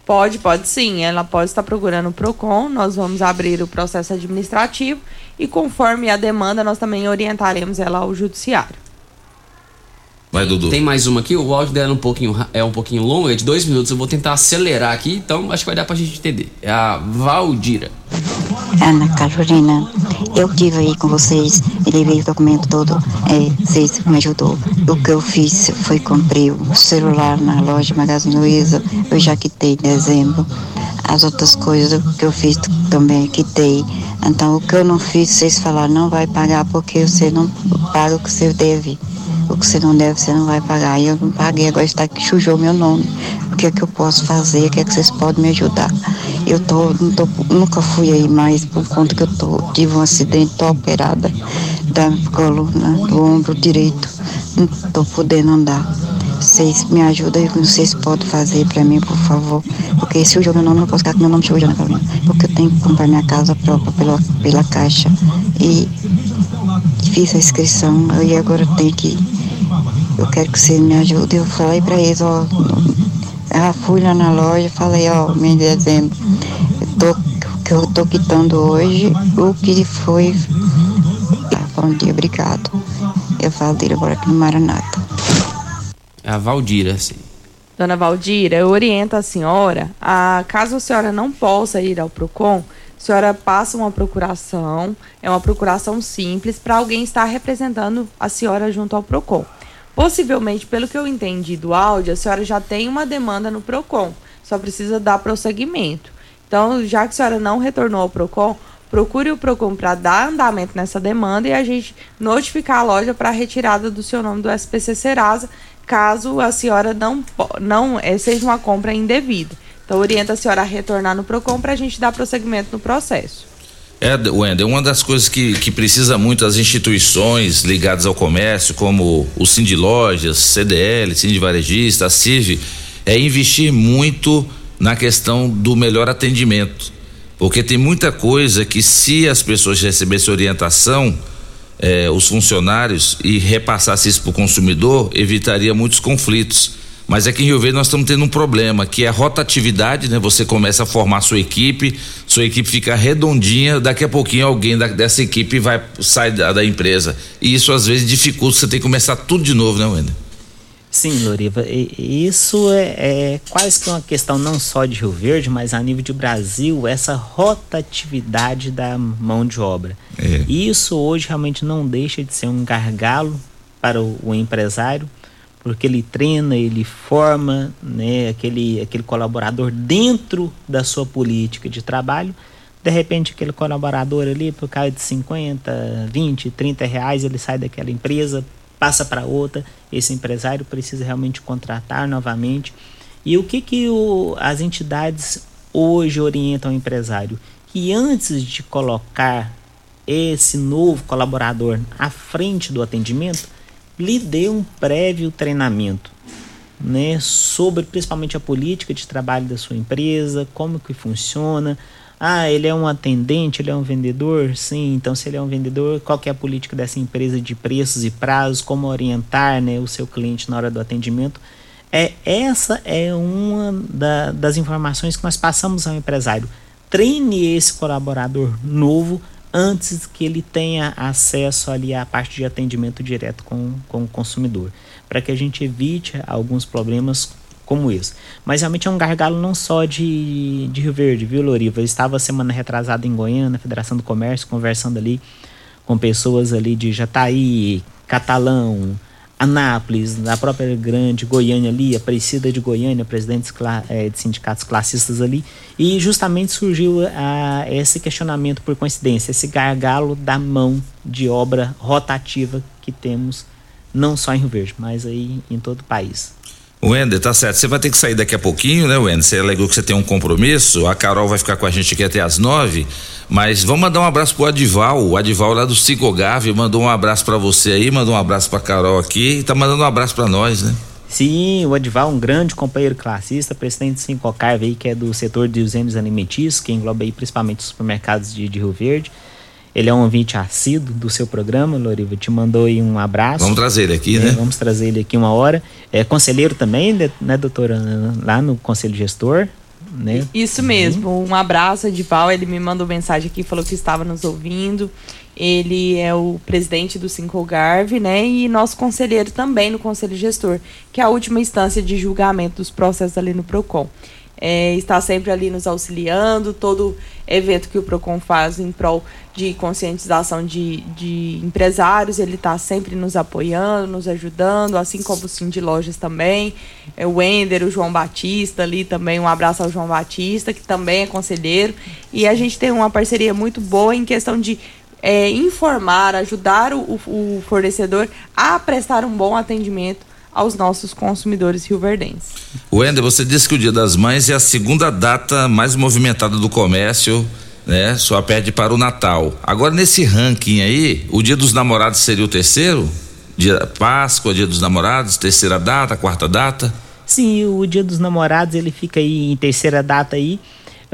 Pode, pode sim. Ela pode estar procurando o PROCON. Nós vamos abrir o processo administrativo e, conforme a demanda, nós também orientaremos ela ao judiciário. Vai, Dudu. Tem mais uma aqui, o áudio dela é um pouquinho, é um pouquinho longo, é de dois minutos. Eu vou tentar acelerar aqui, então acho que vai dar pra gente entender. É a Valdira. Ana Carolina, eu tive aí com vocês, levei o documento todo, é, vocês me ajudou. O que eu fiz foi comprei o celular na loja Magazine Luiza, eu já quitei em dezembro. As outras coisas que eu fiz também quitei. Então o que eu não fiz, vocês falaram, não vai pagar porque você não paga o que você deve. O que você não deve, você não vai pagar. E eu não paguei, agora está que sujou meu nome. O que é que eu posso fazer? O que é que vocês podem me ajudar? Eu tô, tô, nunca fui aí mais por conta que eu tô, tive um acidente, tô operada da coluna, do ombro direito. Não tô podendo andar. Vocês me ajudam vocês podem fazer para mim, por favor. Porque se o meu nome, não posso ficar com meu nome sujo na Carolina. Porque eu tenho que comprar minha casa própria pela, pela caixa. E fiz a inscrição e agora eu tenho que. Eu quero que você me ajude. Eu falei para eles, ó. Eu fui lá na loja, falei, ó, mês de dezembro, eu tô, que eu tô quitando hoje o que foi. Ah, bom dia, obrigado. Eu falo dele agora aqui no Maranata. É a Valdira, sim. Dona Valdira, eu oriento a senhora a, caso a senhora não possa ir ao PROCON, a senhora passa uma procuração, é uma procuração simples, para alguém estar representando a senhora junto ao PROCON. Possivelmente, pelo que eu entendi do áudio, a senhora já tem uma demanda no PROCON, só precisa dar prosseguimento. Então, já que a senhora não retornou ao PROCON, procure o PROCON para dar andamento nessa demanda e a gente notificar a loja para a retirada do seu nome do SPC Serasa, caso a senhora não, não é, seja uma compra indevida. Então, orienta a senhora a retornar no PROCON para a gente dar prosseguimento no processo. É, Wender, uma das coisas que, que precisa muito as instituições ligadas ao comércio, como o Cindy Lojas, CDL, Cindy Varejista, a CIV, é investir muito na questão do melhor atendimento. Porque tem muita coisa que, se as pessoas recebessem orientação, eh, os funcionários, e repassassem isso para o consumidor, evitaria muitos conflitos Mas aqui em Rio Verde nós estamos tendo um problema, que é a rotatividade, né? Você começa a formar sua equipe, sua equipe fica redondinha, daqui a pouquinho alguém da, dessa equipe vai sai da, da, empresa. E isso às vezes dificulta, você tem que começar tudo de novo, né, Wender? Sim, Loriva, isso é, é, quase que uma questão não só de Rio Verde, mas a nível de Brasil, essa rotatividade da mão de obra. É. Isso hoje realmente não deixa de ser um gargalo para o, o empresário, porque ele treina, ele forma né, aquele, aquele colaborador dentro da sua política de trabalho. De repente, aquele colaborador ali, por causa de 50, 20, 30 reais, ele sai daquela empresa, passa para outra, esse empresário precisa realmente contratar novamente. E o que, que o, as entidades hoje orientam o empresário? Que antes de colocar esse novo colaborador à frente do atendimento, lhe dê um prévio treinamento né, sobre principalmente a política de trabalho da sua empresa, como que funciona, ah, ele é um atendente, ele é um vendedor? Sim, então se ele é um vendedor, qual é a política dessa empresa de preços e prazos, como orientar né, o seu cliente na hora do atendimento? É, essa é uma da, das informações que nós passamos ao empresário. Treine esse colaborador novo antes que ele tenha acesso ali à parte de atendimento direto com, com o consumidor, para que a gente evite alguns problemas como isso. Mas realmente é um gargalo não só de, de Rio Verde, viu, Loriva? Eu estava semana retrasada em Goiânia, na Federação do Comércio, conversando ali com pessoas ali de Jataí, Catalão, Anápolis, da própria grande Goiânia ali, Aparecida de Goiânia, presidentes é, de sindicatos classistas ali, e justamente surgiu a, esse questionamento por coincidência, esse gargalo da mão de obra rotativa que temos não só em Rio Verde, mas aí em todo o país. Wender, tá certo. Você vai ter que sair daqui a pouquinho, né, Wender? Você alegou que você tem um compromisso. A Carol vai ficar com a gente aqui até as nove. Mas vamos mandar um abraço pro Adival. O Adival lá do Cicogave mandou um abraço para você aí, mandou um abraço pra Carol aqui e tá mandando um abraço para nós, né? Sim, o Adival, um grande companheiro classista, presidente do Cincocarve aí, que é do setor de usinas alimentícios, que engloba aí principalmente os supermercados de, de Rio Verde. Ele é um ouvinte assíduo do seu programa, Loriva. Te mandou aí um abraço. Vamos trazer ele aqui, é, né? Vamos trazer ele aqui uma hora. É conselheiro também, né, doutora? Lá no Conselho Gestor. Né? Isso mesmo. Um abraço, Edival. Ele me mandou mensagem aqui, falou que estava nos ouvindo. Ele é o presidente do Garve, né? E nosso conselheiro também no Conselho Gestor, que é a última instância de julgamento dos processos ali no PROCON é, está sempre ali nos auxiliando, todo evento que o PROCON faz em prol de conscientização de, de empresários, ele está sempre nos apoiando, nos ajudando, assim como o Sim de Lojas também, é, o Wender, o João Batista ali também, um abraço ao João Batista, que também é conselheiro, e a gente tem uma parceria muito boa em questão de é, informar, ajudar o, o fornecedor a prestar um bom atendimento aos nossos consumidores rioverdenses. Wender, você disse que o Dia das Mães é a segunda data mais movimentada do comércio, né? Só perde para o Natal. Agora nesse ranking aí, o Dia dos Namorados seria o terceiro? Dia Páscoa, Dia dos Namorados, terceira data, quarta data? Sim, o Dia dos Namorados ele fica aí em terceira data aí.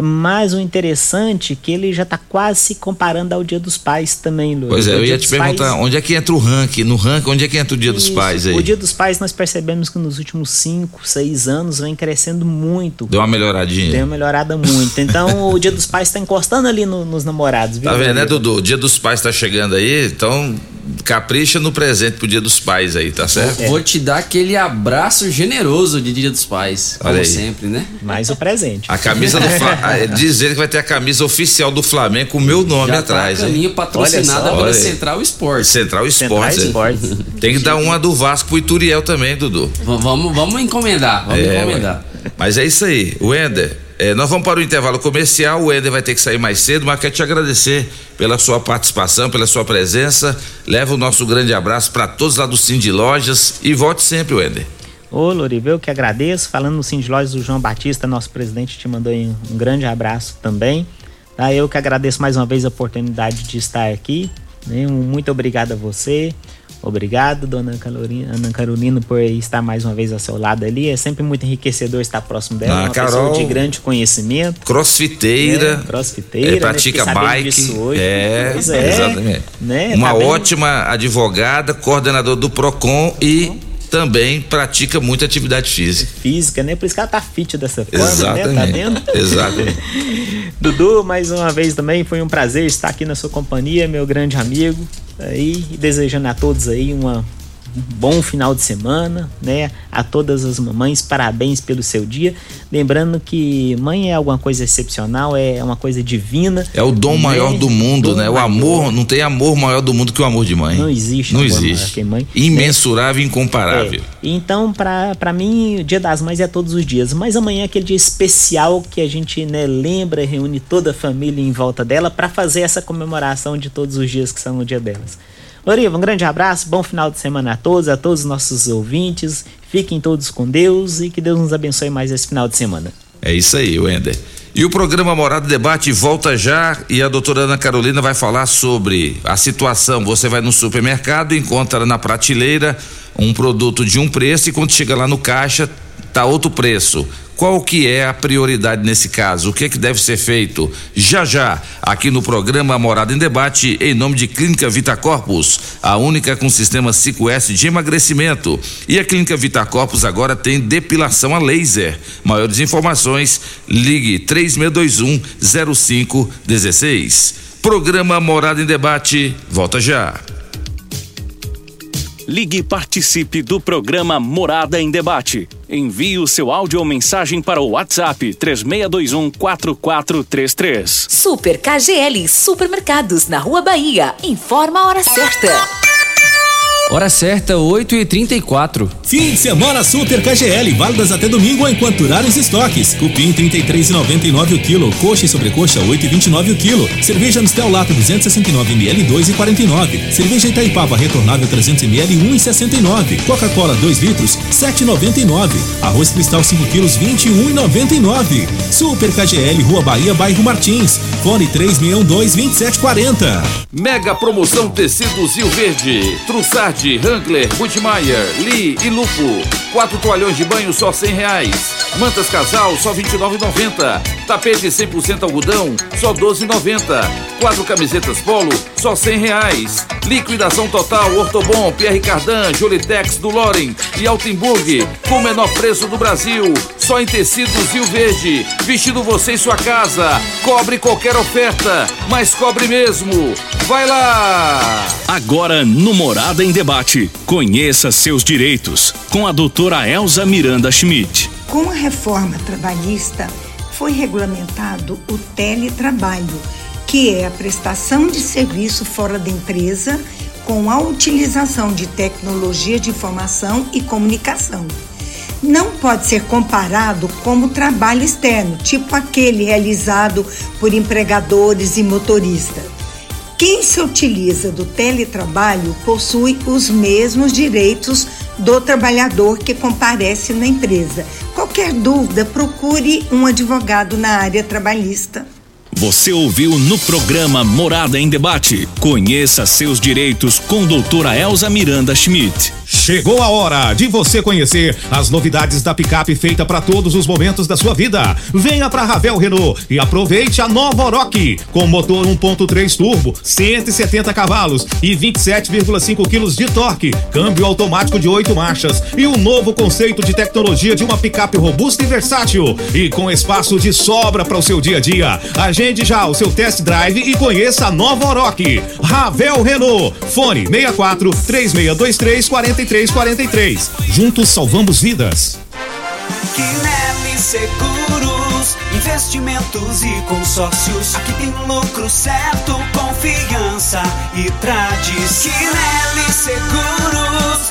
Mas o interessante é que ele já está quase se comparando ao Dia dos Pais também, Lu. Pois é, eu ia te perguntar, pais... onde é que entra o ranking? No ranking, onde é que entra o Dia Isso. dos Pais aí? O Dia dos Pais nós percebemos que nos últimos 5, 6 anos vem crescendo muito. Deu uma melhoradinha. Deu uma melhorada muito. Então o Dia dos Pais está encostando ali no, nos namorados, viu? Tá vendo, né, Dudu? O Dia dos Pais está chegando aí, então capricha no presente pro Dia dos Pais aí, tá certo? Vou te dar aquele abraço generoso de Dia dos Pais, como Olha sempre, né? Mais o presente. A camisa do Flamengo, dizer que vai ter a camisa oficial do Flamengo com o meu nome Já atrás. Tá a caminho patrocinada pela Central Esporte. Central Esporte. Tem que dar uma do Vasco pro Ituriel também, Dudu. V vamos, vamos encomendar, vamos é, encomendar. Mas é isso aí, Wender. É, nós vamos para o intervalo comercial, o Ender vai ter que sair mais cedo, mas quero te agradecer pela sua participação, pela sua presença. Leva o nosso grande abraço para todos lá do Cindy Lojas e volte sempre, Wender. Ô, Loriva, eu que agradeço. Falando no Cindy Lojas, o João Batista, nosso presidente, te mandou um, um grande abraço também. Tá? Eu que agradeço mais uma vez a oportunidade de estar aqui. Né? Muito obrigado a você. Obrigado, dona Carolina, Ana Carolina, por estar mais uma vez ao seu lado ali. É sempre muito enriquecedor estar próximo dela. Ah, uma Carol, pessoa de grande conhecimento. Crossfiteira. Né? Crossfiteira. É, pratica né? bike. Hoje, é, é, exatamente. Né? Uma tá ótima advogada, coordenador do PROCON e também pratica muita atividade física. Física, né? Por isso que ela tá fit dessa forma, Exatamente. né? Tá vendo? Exatamente. Dudu, mais uma vez também foi um prazer estar aqui na sua companhia, meu grande amigo. Aí, desejando a todos aí uma um bom final de semana, né? A todas as mamães, parabéns pelo seu dia. Lembrando que mãe é alguma coisa excepcional, é uma coisa divina. É o dom né? maior do mundo, Dom né? O maior. amor, não tem amor maior do mundo que o amor de mãe. Não existe Não amor existe. mãe. Imensurável e incomparável. É. Então, pra mim, o Dia das Mães é todos os dias. Mas amanhã é aquele dia especial que a gente né, lembra, reúne toda a família em volta dela pra fazer essa comemoração de todos os dias que são o dia delas. Loriva, um grande abraço, bom final de semana a todos, a todos os nossos ouvintes. Fiquem todos com Deus e que Deus nos abençoe mais esse final de semana. É isso aí, Wender. E o programa Morada Debate volta já e a doutora Ana Carolina vai falar sobre a situação. Você vai no supermercado, encontra na prateleira um produto de um preço e quando chega lá no caixa tá outro preço. Qual que é a prioridade nesse caso? O que é que deve ser feito? Já já, aqui no programa Morada em Debate, em nome de Clínica Vita Corpus, a única com sistema 5S de emagrecimento. E a Clínica Vita Corpus agora tem depilação a laser. Maiores informações, ligue 3621 0516. Programa Morada em Debate, volta já. Ligue e participe do programa Morada em Debate. Envie o seu áudio ou mensagem para o WhatsApp 3621 4433. Super KGL Supermercados na Rua Bahia. Informa a hora certa. Hora certa, 8h34. Fim de semana Super KGL, válidas até domingo enquanto durarem os estoques. Cupim 33,99 o quilo, coxa e sobrecoxa 8,29 o quilo. Cerveja Mistel Lata 269 ml 2,49. Cerveja Itaipava retornável 300 ml 1,69. Coca-Cola 2 litros 7,99. Arroz Cristal 5 quilos 21,99. Super KGL, Rua Bahia, bairro Martins. Fone 3612 2740. Mega promoção tecidos Rio Verde. Trussardi, Wrangler, Budmeier, Lee e Lupo. Quatro toalhões de banho só cem reais. Mantas casal só vinte e Tapete 100% algodão só doze Quatro camisetas polo só cem reais. Liquidação total Ortobon, Pierre Cardan, Jolitex do Loren e Altenburg com o menor preço do Brasil. Só em tecidos Rio Verde. Vestindo você em sua casa. Cobre qualquer oferta, mas cobre mesmo. Vai lá! Agora no Morada em Debate, conheça seus direitos com a doutora Elza Miranda Schmidt. Com a reforma trabalhista, foi regulamentado o teletrabalho, que é a prestação de serviço fora da empresa com a utilização de tecnologia de informação e comunicação. Não pode ser comparado como trabalho externo, tipo aquele realizado por empregadores e motoristas. Quem se utiliza do teletrabalho possui os mesmos direitos do trabalhador que comparece na empresa. Qualquer dúvida, procure um advogado na área trabalhista. Você ouviu no programa Morada em Debate. Conheça seus direitos com doutora Elza Miranda Schmidt. Chegou a hora de você conhecer as novidades da picape feita para todos os momentos da sua vida. Venha para Ravel Renault e aproveite a nova Oroch com motor 1.3 turbo, 170 cavalos e 27,5 quilos de torque, câmbio automático de 8 marchas e um novo conceito de tecnologia de uma picape robusta e versátil e com espaço de sobra para o seu dia a dia. Agende já o seu test drive e conheça a nova Oroch. Ravel Renault. Fone 64 3623 4343. Juntos salvamos vidas. Quinelli Seguros, investimentos e consórcios. Aqui tem lucro certo, confiança e tradição. Quinelli Seguros,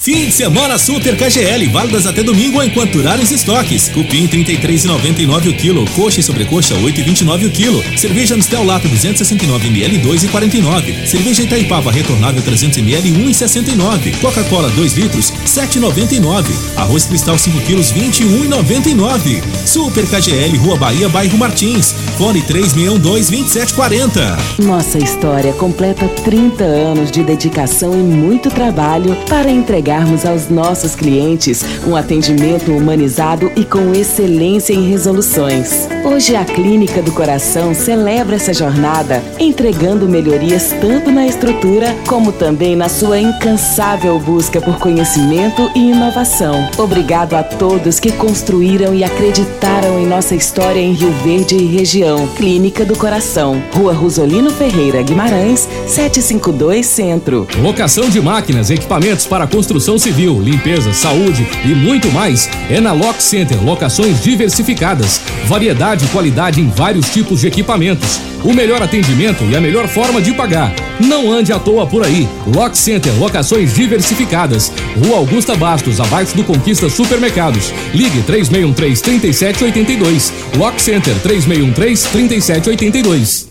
Fim de semana Super KGL, válidas até domingo enquanto durarem os estoques. Cupim 33,99 o quilo, coxa e sobrecoxa 8,29 o quilo. Cerveja Mistel Lata 269 ml 2,49. Cerveja Itaipava retornável 300 ml 1,69. Coca-Cola 2 litros 7,99. Arroz Cristal 5 quilos 21,99. Super KGL, Rua Bahia, bairro Martins. Fone 3612 2740. Nossa história completa 30 anos de dedicação e muito trabalho para entregarmos aos nossos clientes um atendimento humanizado e com excelência em resoluções. Hoje a Clínica do Coração celebra essa jornada, entregando melhorias tanto na estrutura como também na sua incansável busca por conhecimento e inovação. Obrigado a todos que construíram e acreditaram em nossa história em Rio Verde e região. Clínica do Coração, Rua Rosolino Ferreira Guimarães, 752 Centro. Locação de máquinas, equipamentos para construção civil, limpeza, saúde e muito mais é na Lock Center. Locações diversificadas, variedade e qualidade em vários tipos de equipamentos. O melhor atendimento e a melhor forma de pagar. Não ande à toa por aí. Lock Center, locações diversificadas. Rua Augusta Bastos, abaixo do Conquista Supermercados. Ligue 3613-3782. Lock Center 3613-3782.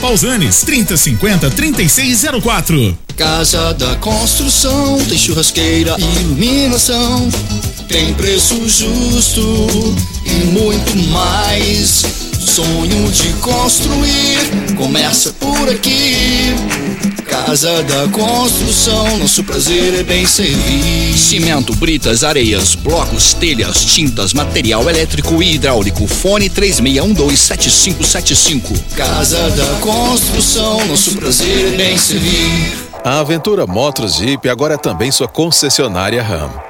Pausanes, 3050 3604. Casa da Construção tem churrasqueira iluminação. Tem preço justo e muito mais. Sonho de construir começa por aqui. Casa da Construção, nosso prazer é bem servir. Cimento, britas, areias, blocos, telhas, tintas, material elétrico e hidráulico. Fone 36127575. Casa da Construção, nosso prazer é bem servir. A Aventura Motos Jeep agora é também sua concessionária RAM.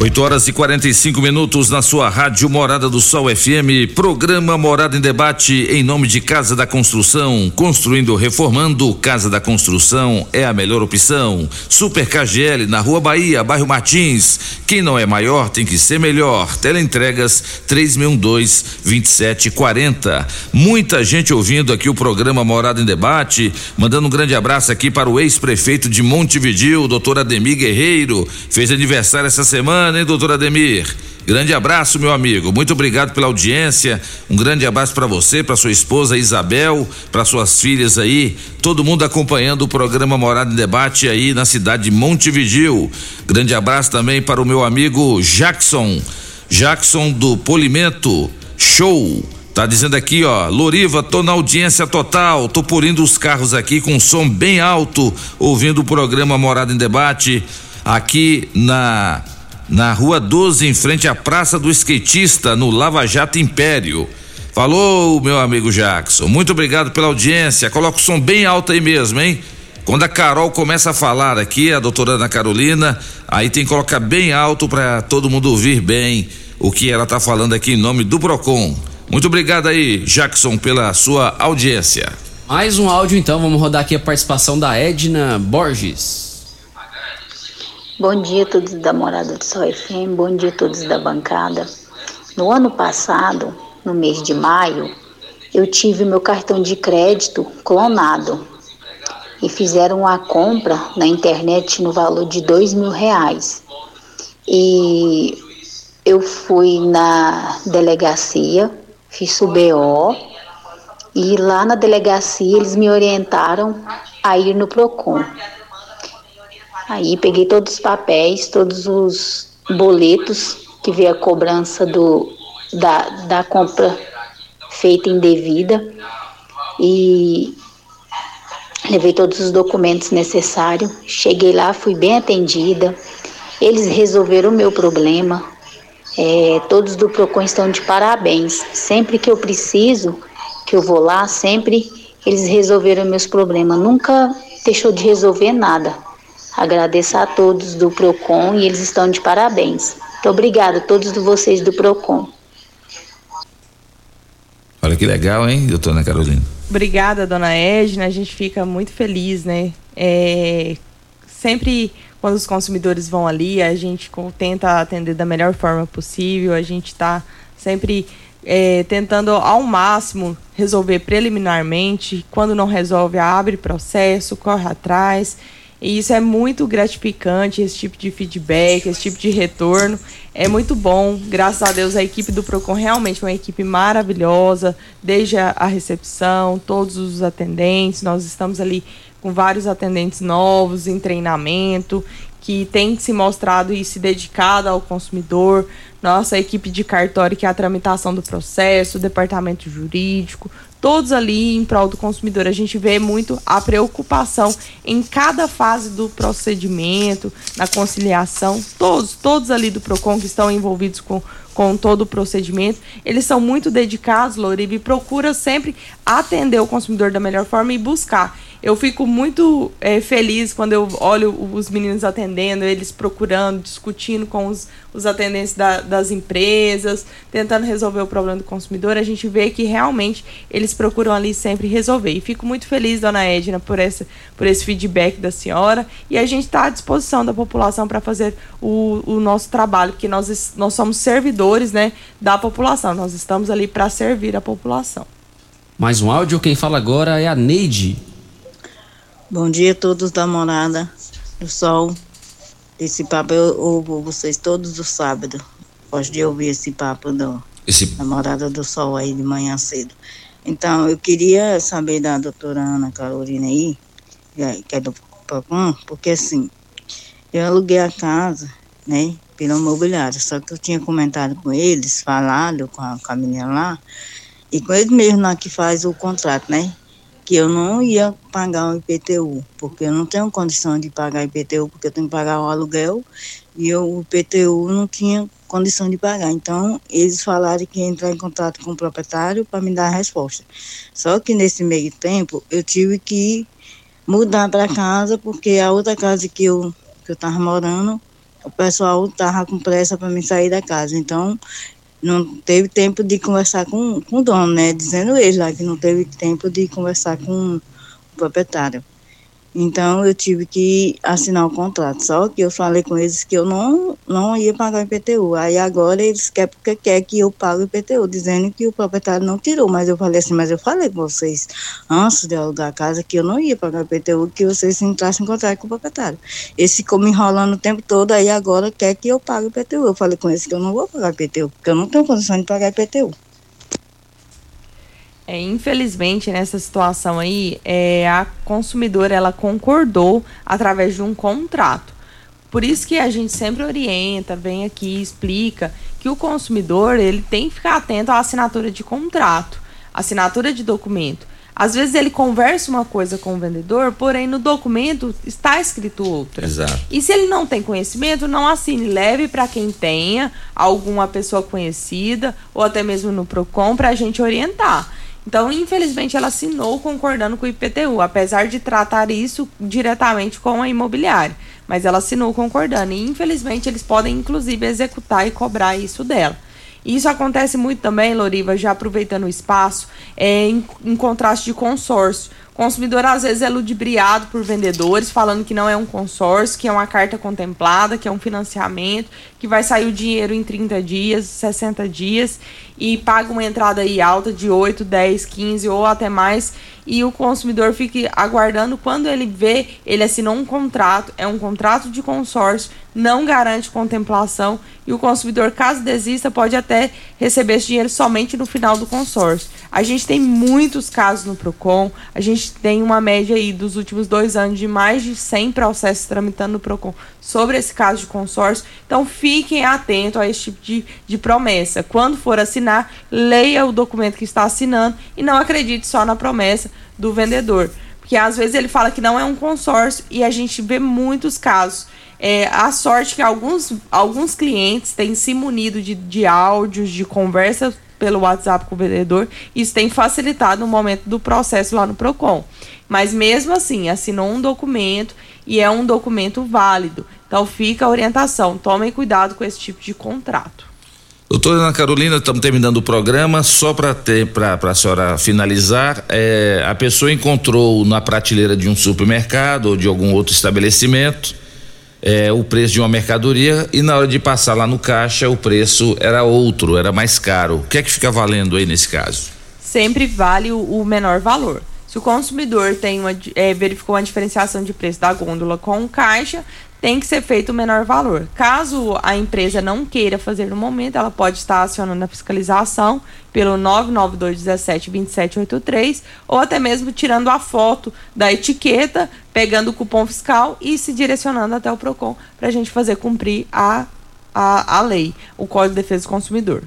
8 horas e 45 minutos na sua rádio Morada do Sol FM, programa Morada em Debate em nome de Casa da Construção, construindo, reformando, Casa da Construção é a melhor opção. Super KGL na Rua Bahia, bairro Martins. Quem não é maior tem que ser melhor. Teleentregas 3612 2740. Muita gente ouvindo aqui o programa Morada em Debate, mandando um grande abraço aqui para o ex-prefeito de Montevidil, doutor Ademir Guerreiro, fez aniversário essa semana hein, doutor Ademir? Grande abraço, meu amigo. Muito obrigado pela audiência. Um grande abraço para você, para sua esposa Isabel, para suas filhas aí, todo mundo acompanhando o programa Morada em Debate aí na cidade de Montevidil. Grande abraço também para o meu amigo Jackson, Jackson do Polimento. Show. Tá dizendo aqui, ó, Loriva, tô na audiência total, tô purindo os carros aqui com som bem alto, ouvindo o programa Morada em Debate aqui na na Rua 12, em frente à Praça do Skatista, no Lava Jato Império. Falou, meu amigo Jackson. Muito obrigado pela audiência. Coloca o som bem alto aí mesmo, hein? Quando a Carol começa a falar aqui, a doutora Ana Carolina, aí tem que colocar bem alto para todo mundo ouvir bem o que ela está falando aqui em nome do Procon. Muito obrigado aí, Jackson, pela sua audiência. Mais um áudio então, vamos rodar aqui a participação da Edna Borges. Bom dia a todos da Morada do Sol FM, bom dia a todos da bancada. No ano passado, no mês de maio, eu tive meu cartão de crédito clonado e fizeram a compra na internet no valor de dois mil reais. E eu fui na delegacia, fiz o BO e lá na delegacia eles me orientaram a ir no PROCON. Aí peguei todos os papéis, todos os boletos que veio a cobrança do, da, da compra feita indevida e levei todos os documentos necessários. Cheguei lá, fui bem atendida. Eles resolveram o meu problema. É, todos do PROCON estão de parabéns. Sempre que eu preciso, que eu vou lá, sempre eles resolveram meus problemas. Nunca deixou de resolver nada. Agradeço a todos do PROCON e eles estão de parabéns. Muito obrigada a todos vocês do PROCON. Olha que legal, hein, doutora Carolina? Obrigada, dona Edna. A gente fica muito feliz, né? É, sempre quando os consumidores vão ali, a gente tenta atender da melhor forma possível. A gente está sempre é, tentando ao máximo resolver preliminarmente. Quando não resolve, abre processo, corre atrás. E isso é muito gratificante, esse tipo de feedback, esse tipo de retorno. É muito bom. Graças a Deus, a equipe do PROCON realmente é uma equipe maravilhosa, desde a recepção, todos os atendentes. Nós estamos ali com vários atendentes novos em treinamento, que tem se mostrado e se dedicado ao consumidor. Nossa equipe de cartório, que é a tramitação do processo, o departamento jurídico, todos ali em prol do consumidor. A gente vê muito a preocupação em cada fase do procedimento, na conciliação, todos, todos ali do PROCON que estão envolvidos com, com todo o procedimento, eles são muito dedicados, Loribe, e procura sempre atender o consumidor da melhor forma e buscar. Eu fico muito é, feliz quando eu olho os meninos atendendo, eles procurando, discutindo com os, os atendentes da, das empresas, tentando resolver o problema do consumidor. A gente vê que realmente eles procuram ali sempre resolver. E fico muito feliz, dona Edna, por, essa, por esse feedback da senhora. E a gente está à disposição da população para fazer o, o nosso trabalho, porque nós, nós somos servidores né, da população. Nós estamos ali para servir a população. Mais um áudio, quem fala agora é a Neide. Bom dia a todos da Morada do Sol. Esse papo eu ouvo vocês todos os sábados. Gosto de ouvir esse papo do, esse... da Morada do Sol aí de manhã cedo. Então, eu queria saber da doutora Ana Carolina aí, que é do Procon, porque assim, eu aluguei a casa, né, pelo mobiliário, só que eu tinha comentado com eles, falado com a, com a menina lá, e com eles mesmo lá que faz o contrato, né, que eu não ia pagar o IPTU, porque eu não tenho condição de pagar IPTU, porque eu tenho que pagar o aluguel e eu, o IPTU não tinha condição de pagar. Então, eles falaram que ia entrar em contato com o proprietário para me dar a resposta. Só que nesse meio tempo, eu tive que mudar para casa, porque a outra casa que eu que eu estava morando, o pessoal estava com pressa para me sair da casa. Então, não teve tempo de conversar com, com o dono, né? Dizendo ele lá que não teve tempo de conversar com o proprietário. Então eu tive que assinar o contrato. Só que eu falei com eles que eu não, não ia pagar o IPTU. Aí agora eles querem porque quer que eu pague o IPTU, dizendo que o proprietário não tirou. Mas eu falei assim, mas eu falei com vocês antes de alugar a casa que eu não ia pagar o IPTU, que vocês entrassem em contato com o proprietário. Esse ficou me enrolando o tempo todo, aí agora quer que eu pague o IPTU. Eu falei com eles que eu não vou pagar o IPTU, porque eu não tenho condição de pagar o IPTU. É, infelizmente, nessa situação aí, é, a consumidora ela concordou através de um contrato. Por isso que a gente sempre orienta, vem aqui, explica que o consumidor ele tem que ficar atento à assinatura de contrato, assinatura de documento. Às vezes ele conversa uma coisa com o vendedor, porém no documento está escrito outra. Exato. E se ele não tem conhecimento, não assine. Leve para quem tenha, alguma pessoa conhecida, ou até mesmo no PROCON, para a gente orientar. Então, infelizmente, ela assinou concordando com o IPTU, apesar de tratar isso diretamente com a imobiliária. Mas ela assinou concordando. E, infelizmente, eles podem, inclusive, executar e cobrar isso dela. Isso acontece muito também, Loriva, já aproveitando o espaço, é, em, em contraste de consórcio. O consumidor às vezes é ludibriado por vendedores, falando que não é um consórcio, que é uma carta contemplada, que é um financiamento, que vai sair o dinheiro em 30 dias, 60 dias, e paga uma entrada aí alta de 8, 10, 15 ou até mais, e o consumidor fique aguardando quando ele vê, ele assinou um contrato, é um contrato de consórcio, não garante contemplação e o consumidor, caso desista, pode até receber esse dinheiro somente no final do consórcio. A gente tem muitos casos no PROCON, a gente tem uma média aí dos últimos dois anos de mais de 100 processos tramitando no PROCON sobre esse caso de consórcio. Então fiquem atentos a esse tipo de, de promessa. Quando for assinar, leia o documento que está assinando e não acredite só na promessa do vendedor. Porque às vezes ele fala que não é um consórcio e a gente vê muitos casos. É, a sorte que alguns, alguns clientes têm se munido de, de áudios, de conversa pelo WhatsApp com o vendedor. Isso tem facilitado no momento do processo lá no PROCON. Mas mesmo assim, assinou um documento e é um documento válido. Então fica a orientação, tomem cuidado com esse tipo de contrato. Doutora Ana Carolina, estamos terminando o programa. Só para a senhora finalizar, é, a pessoa encontrou na prateleira de um supermercado ou de algum outro estabelecimento é, o preço de uma mercadoria e na hora de passar lá no caixa o preço era outro, era mais caro. O que é que fica valendo aí nesse caso? Sempre vale o, o menor valor. Se o consumidor tem uma, é, verificou uma diferenciação de preço da gôndola com o caixa, tem que ser feito o menor valor. Caso a empresa não queira fazer no momento, ela pode estar acionando a fiscalização pelo 992172783 ou até mesmo tirando a foto da etiqueta, pegando o cupom fiscal e se direcionando até o PROCON para a gente fazer cumprir a, a, a lei, o Código de Defesa do Consumidor.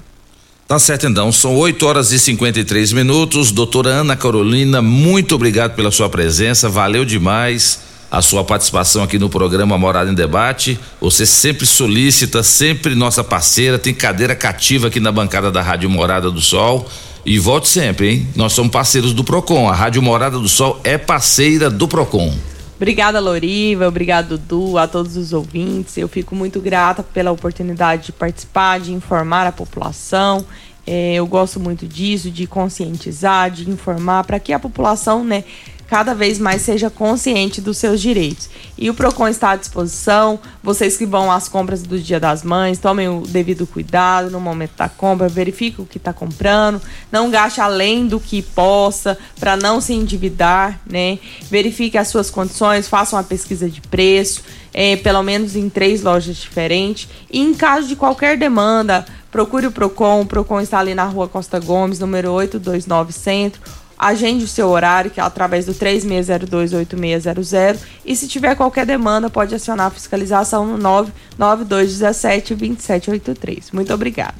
Tá certo então, são 8 horas e 53 minutos. Doutora Ana Carolina, muito obrigado pela sua presença, valeu demais a sua participação aqui no programa Morada em Debate. Você sempre solicita, sempre nossa parceira, tem cadeira cativa aqui na bancada da Rádio Morada do Sol. E volte sempre, hein? Nós somos parceiros do Procon. A Rádio Morada do Sol é parceira do Procon. Obrigada, Loriva. Obrigado, Dudu, a todos os ouvintes. Eu fico muito grata pela oportunidade de participar, de informar a população. É, eu gosto muito disso, de conscientizar, de informar, para que a população, né, cada vez mais seja consciente dos seus direitos. E o Procon está à disposição. Vocês que vão às compras do Dia das Mães, tomem o devido cuidado no momento da compra, verifique o que está comprando, não gaste além do que possa para não se endividar, né? Verifique as suas condições, faça uma pesquisa de preço, é, pelo menos em três lojas diferentes. E em caso de qualquer demanda, procure o Procon. O Procon está ali na Rua Costa Gomes, número 829 Centro agende o seu horário, que é através do 36028600. E se tiver qualquer demanda, pode acionar a fiscalização no 992172783. Muito obrigada.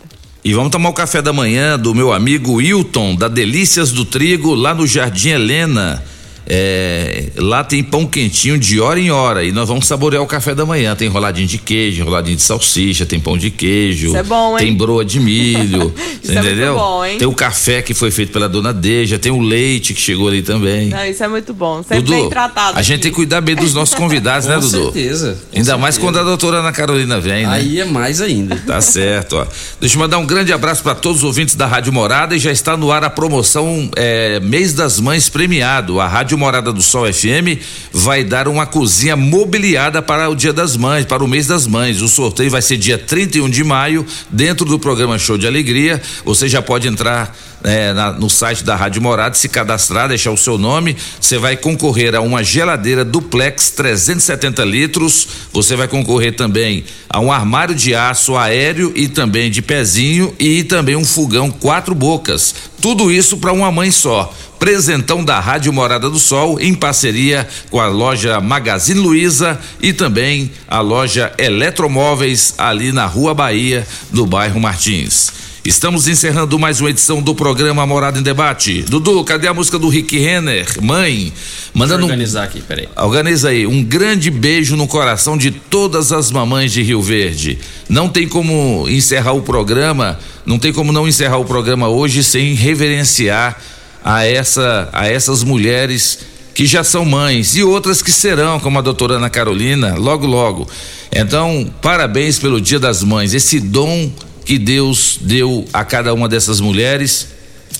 E vamos tomar o café da manhã do meu amigo Wilton, da Delícias do Trigo, lá no Jardim Helena. É, lá tem pão quentinho de hora em hora e nós vamos saborear o café da manhã. Tem enroladinho de queijo, enroladinho de salsicha, tem pão de queijo, Isso é bom, tem hein? broa de milho, Isso é muito entendeu? bom, hein? Tem o café que foi feito pela dona Deja, tem o leite que chegou ali também. Não, isso é muito bom. Sempre Dudu, bem tratado. a gente tem que cuidar bem dos nossos convidados, né, Com Dudu? certeza, com Ainda mais certeza. quando a doutora Ana Carolina vem, né? Aí é mais ainda. Tá certo, ó. Deixa eu mandar um grande abraço para todos os ouvintes da Rádio Morada e já está no ar a promoção é, Mês das Mães premiado. A Rádio Morada do Sol FM vai dar uma cozinha mobiliada para o Dia das Mães, para o mês das mães. O sorteio vai ser dia 31 de maio, dentro do programa Show de Alegria. Você já pode entrar é, na- no site da Rádio Morada, se cadastrar, deixar o seu nome. Você vai concorrer a uma geladeira duplex 370 litros. Você vai concorrer também a um armário de aço aéreo e também de pezinho e também um fogão quatro bocas. Tudo isso para uma mãe só. Presentão da Rádio Morada do Sol em parceria com a loja Magazine Luiza e também a loja Eletromóveis ali na Rua Bahia, do bairro Martins. Estamos encerrando mais uma edição do programa Morada em Debate. Dudu, cadê a música do Rick Renner? Mãe, mandando. Deixa organizar aqui, peraí. Organiza aí. Um grande beijo no coração de todas as mamães de Rio Verde. Não tem como encerrar o programa, não tem como não encerrar o programa hoje sem reverenciar a, essa, a essas mulheres que já são mães e outras que serão, como a doutora Ana Carolina, logo, logo. Então, parabéns pelo Dia das Mães, esse dom que Deus deu a cada uma dessas mulheres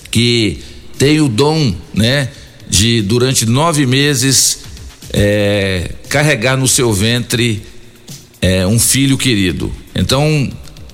que tem o dom, né, de durante nove meses é, carregar no seu ventre é, um filho querido. Então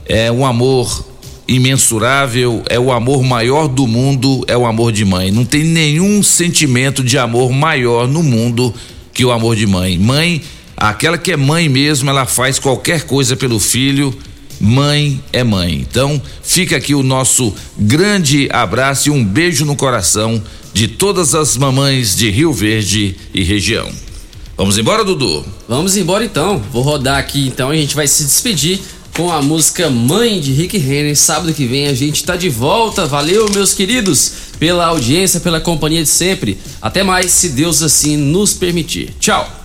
é um amor imensurável, é o amor maior do mundo, é o amor de mãe. Não tem nenhum sentimento de amor maior no mundo que o amor de mãe. Mãe, aquela que é mãe mesmo, ela faz qualquer coisa pelo filho mãe é mãe. Então, fica aqui o nosso grande abraço e um beijo no coração de todas as mamães de Rio Verde e região. Vamos embora, Dudu? Vamos embora então. Vou rodar aqui então e a gente vai se despedir com a música Mãe de Rick Renner. Sábado que vem a gente tá de volta. Valeu, meus queridos, pela audiência, pela companhia de sempre. Até mais, se Deus assim nos permitir. Tchau.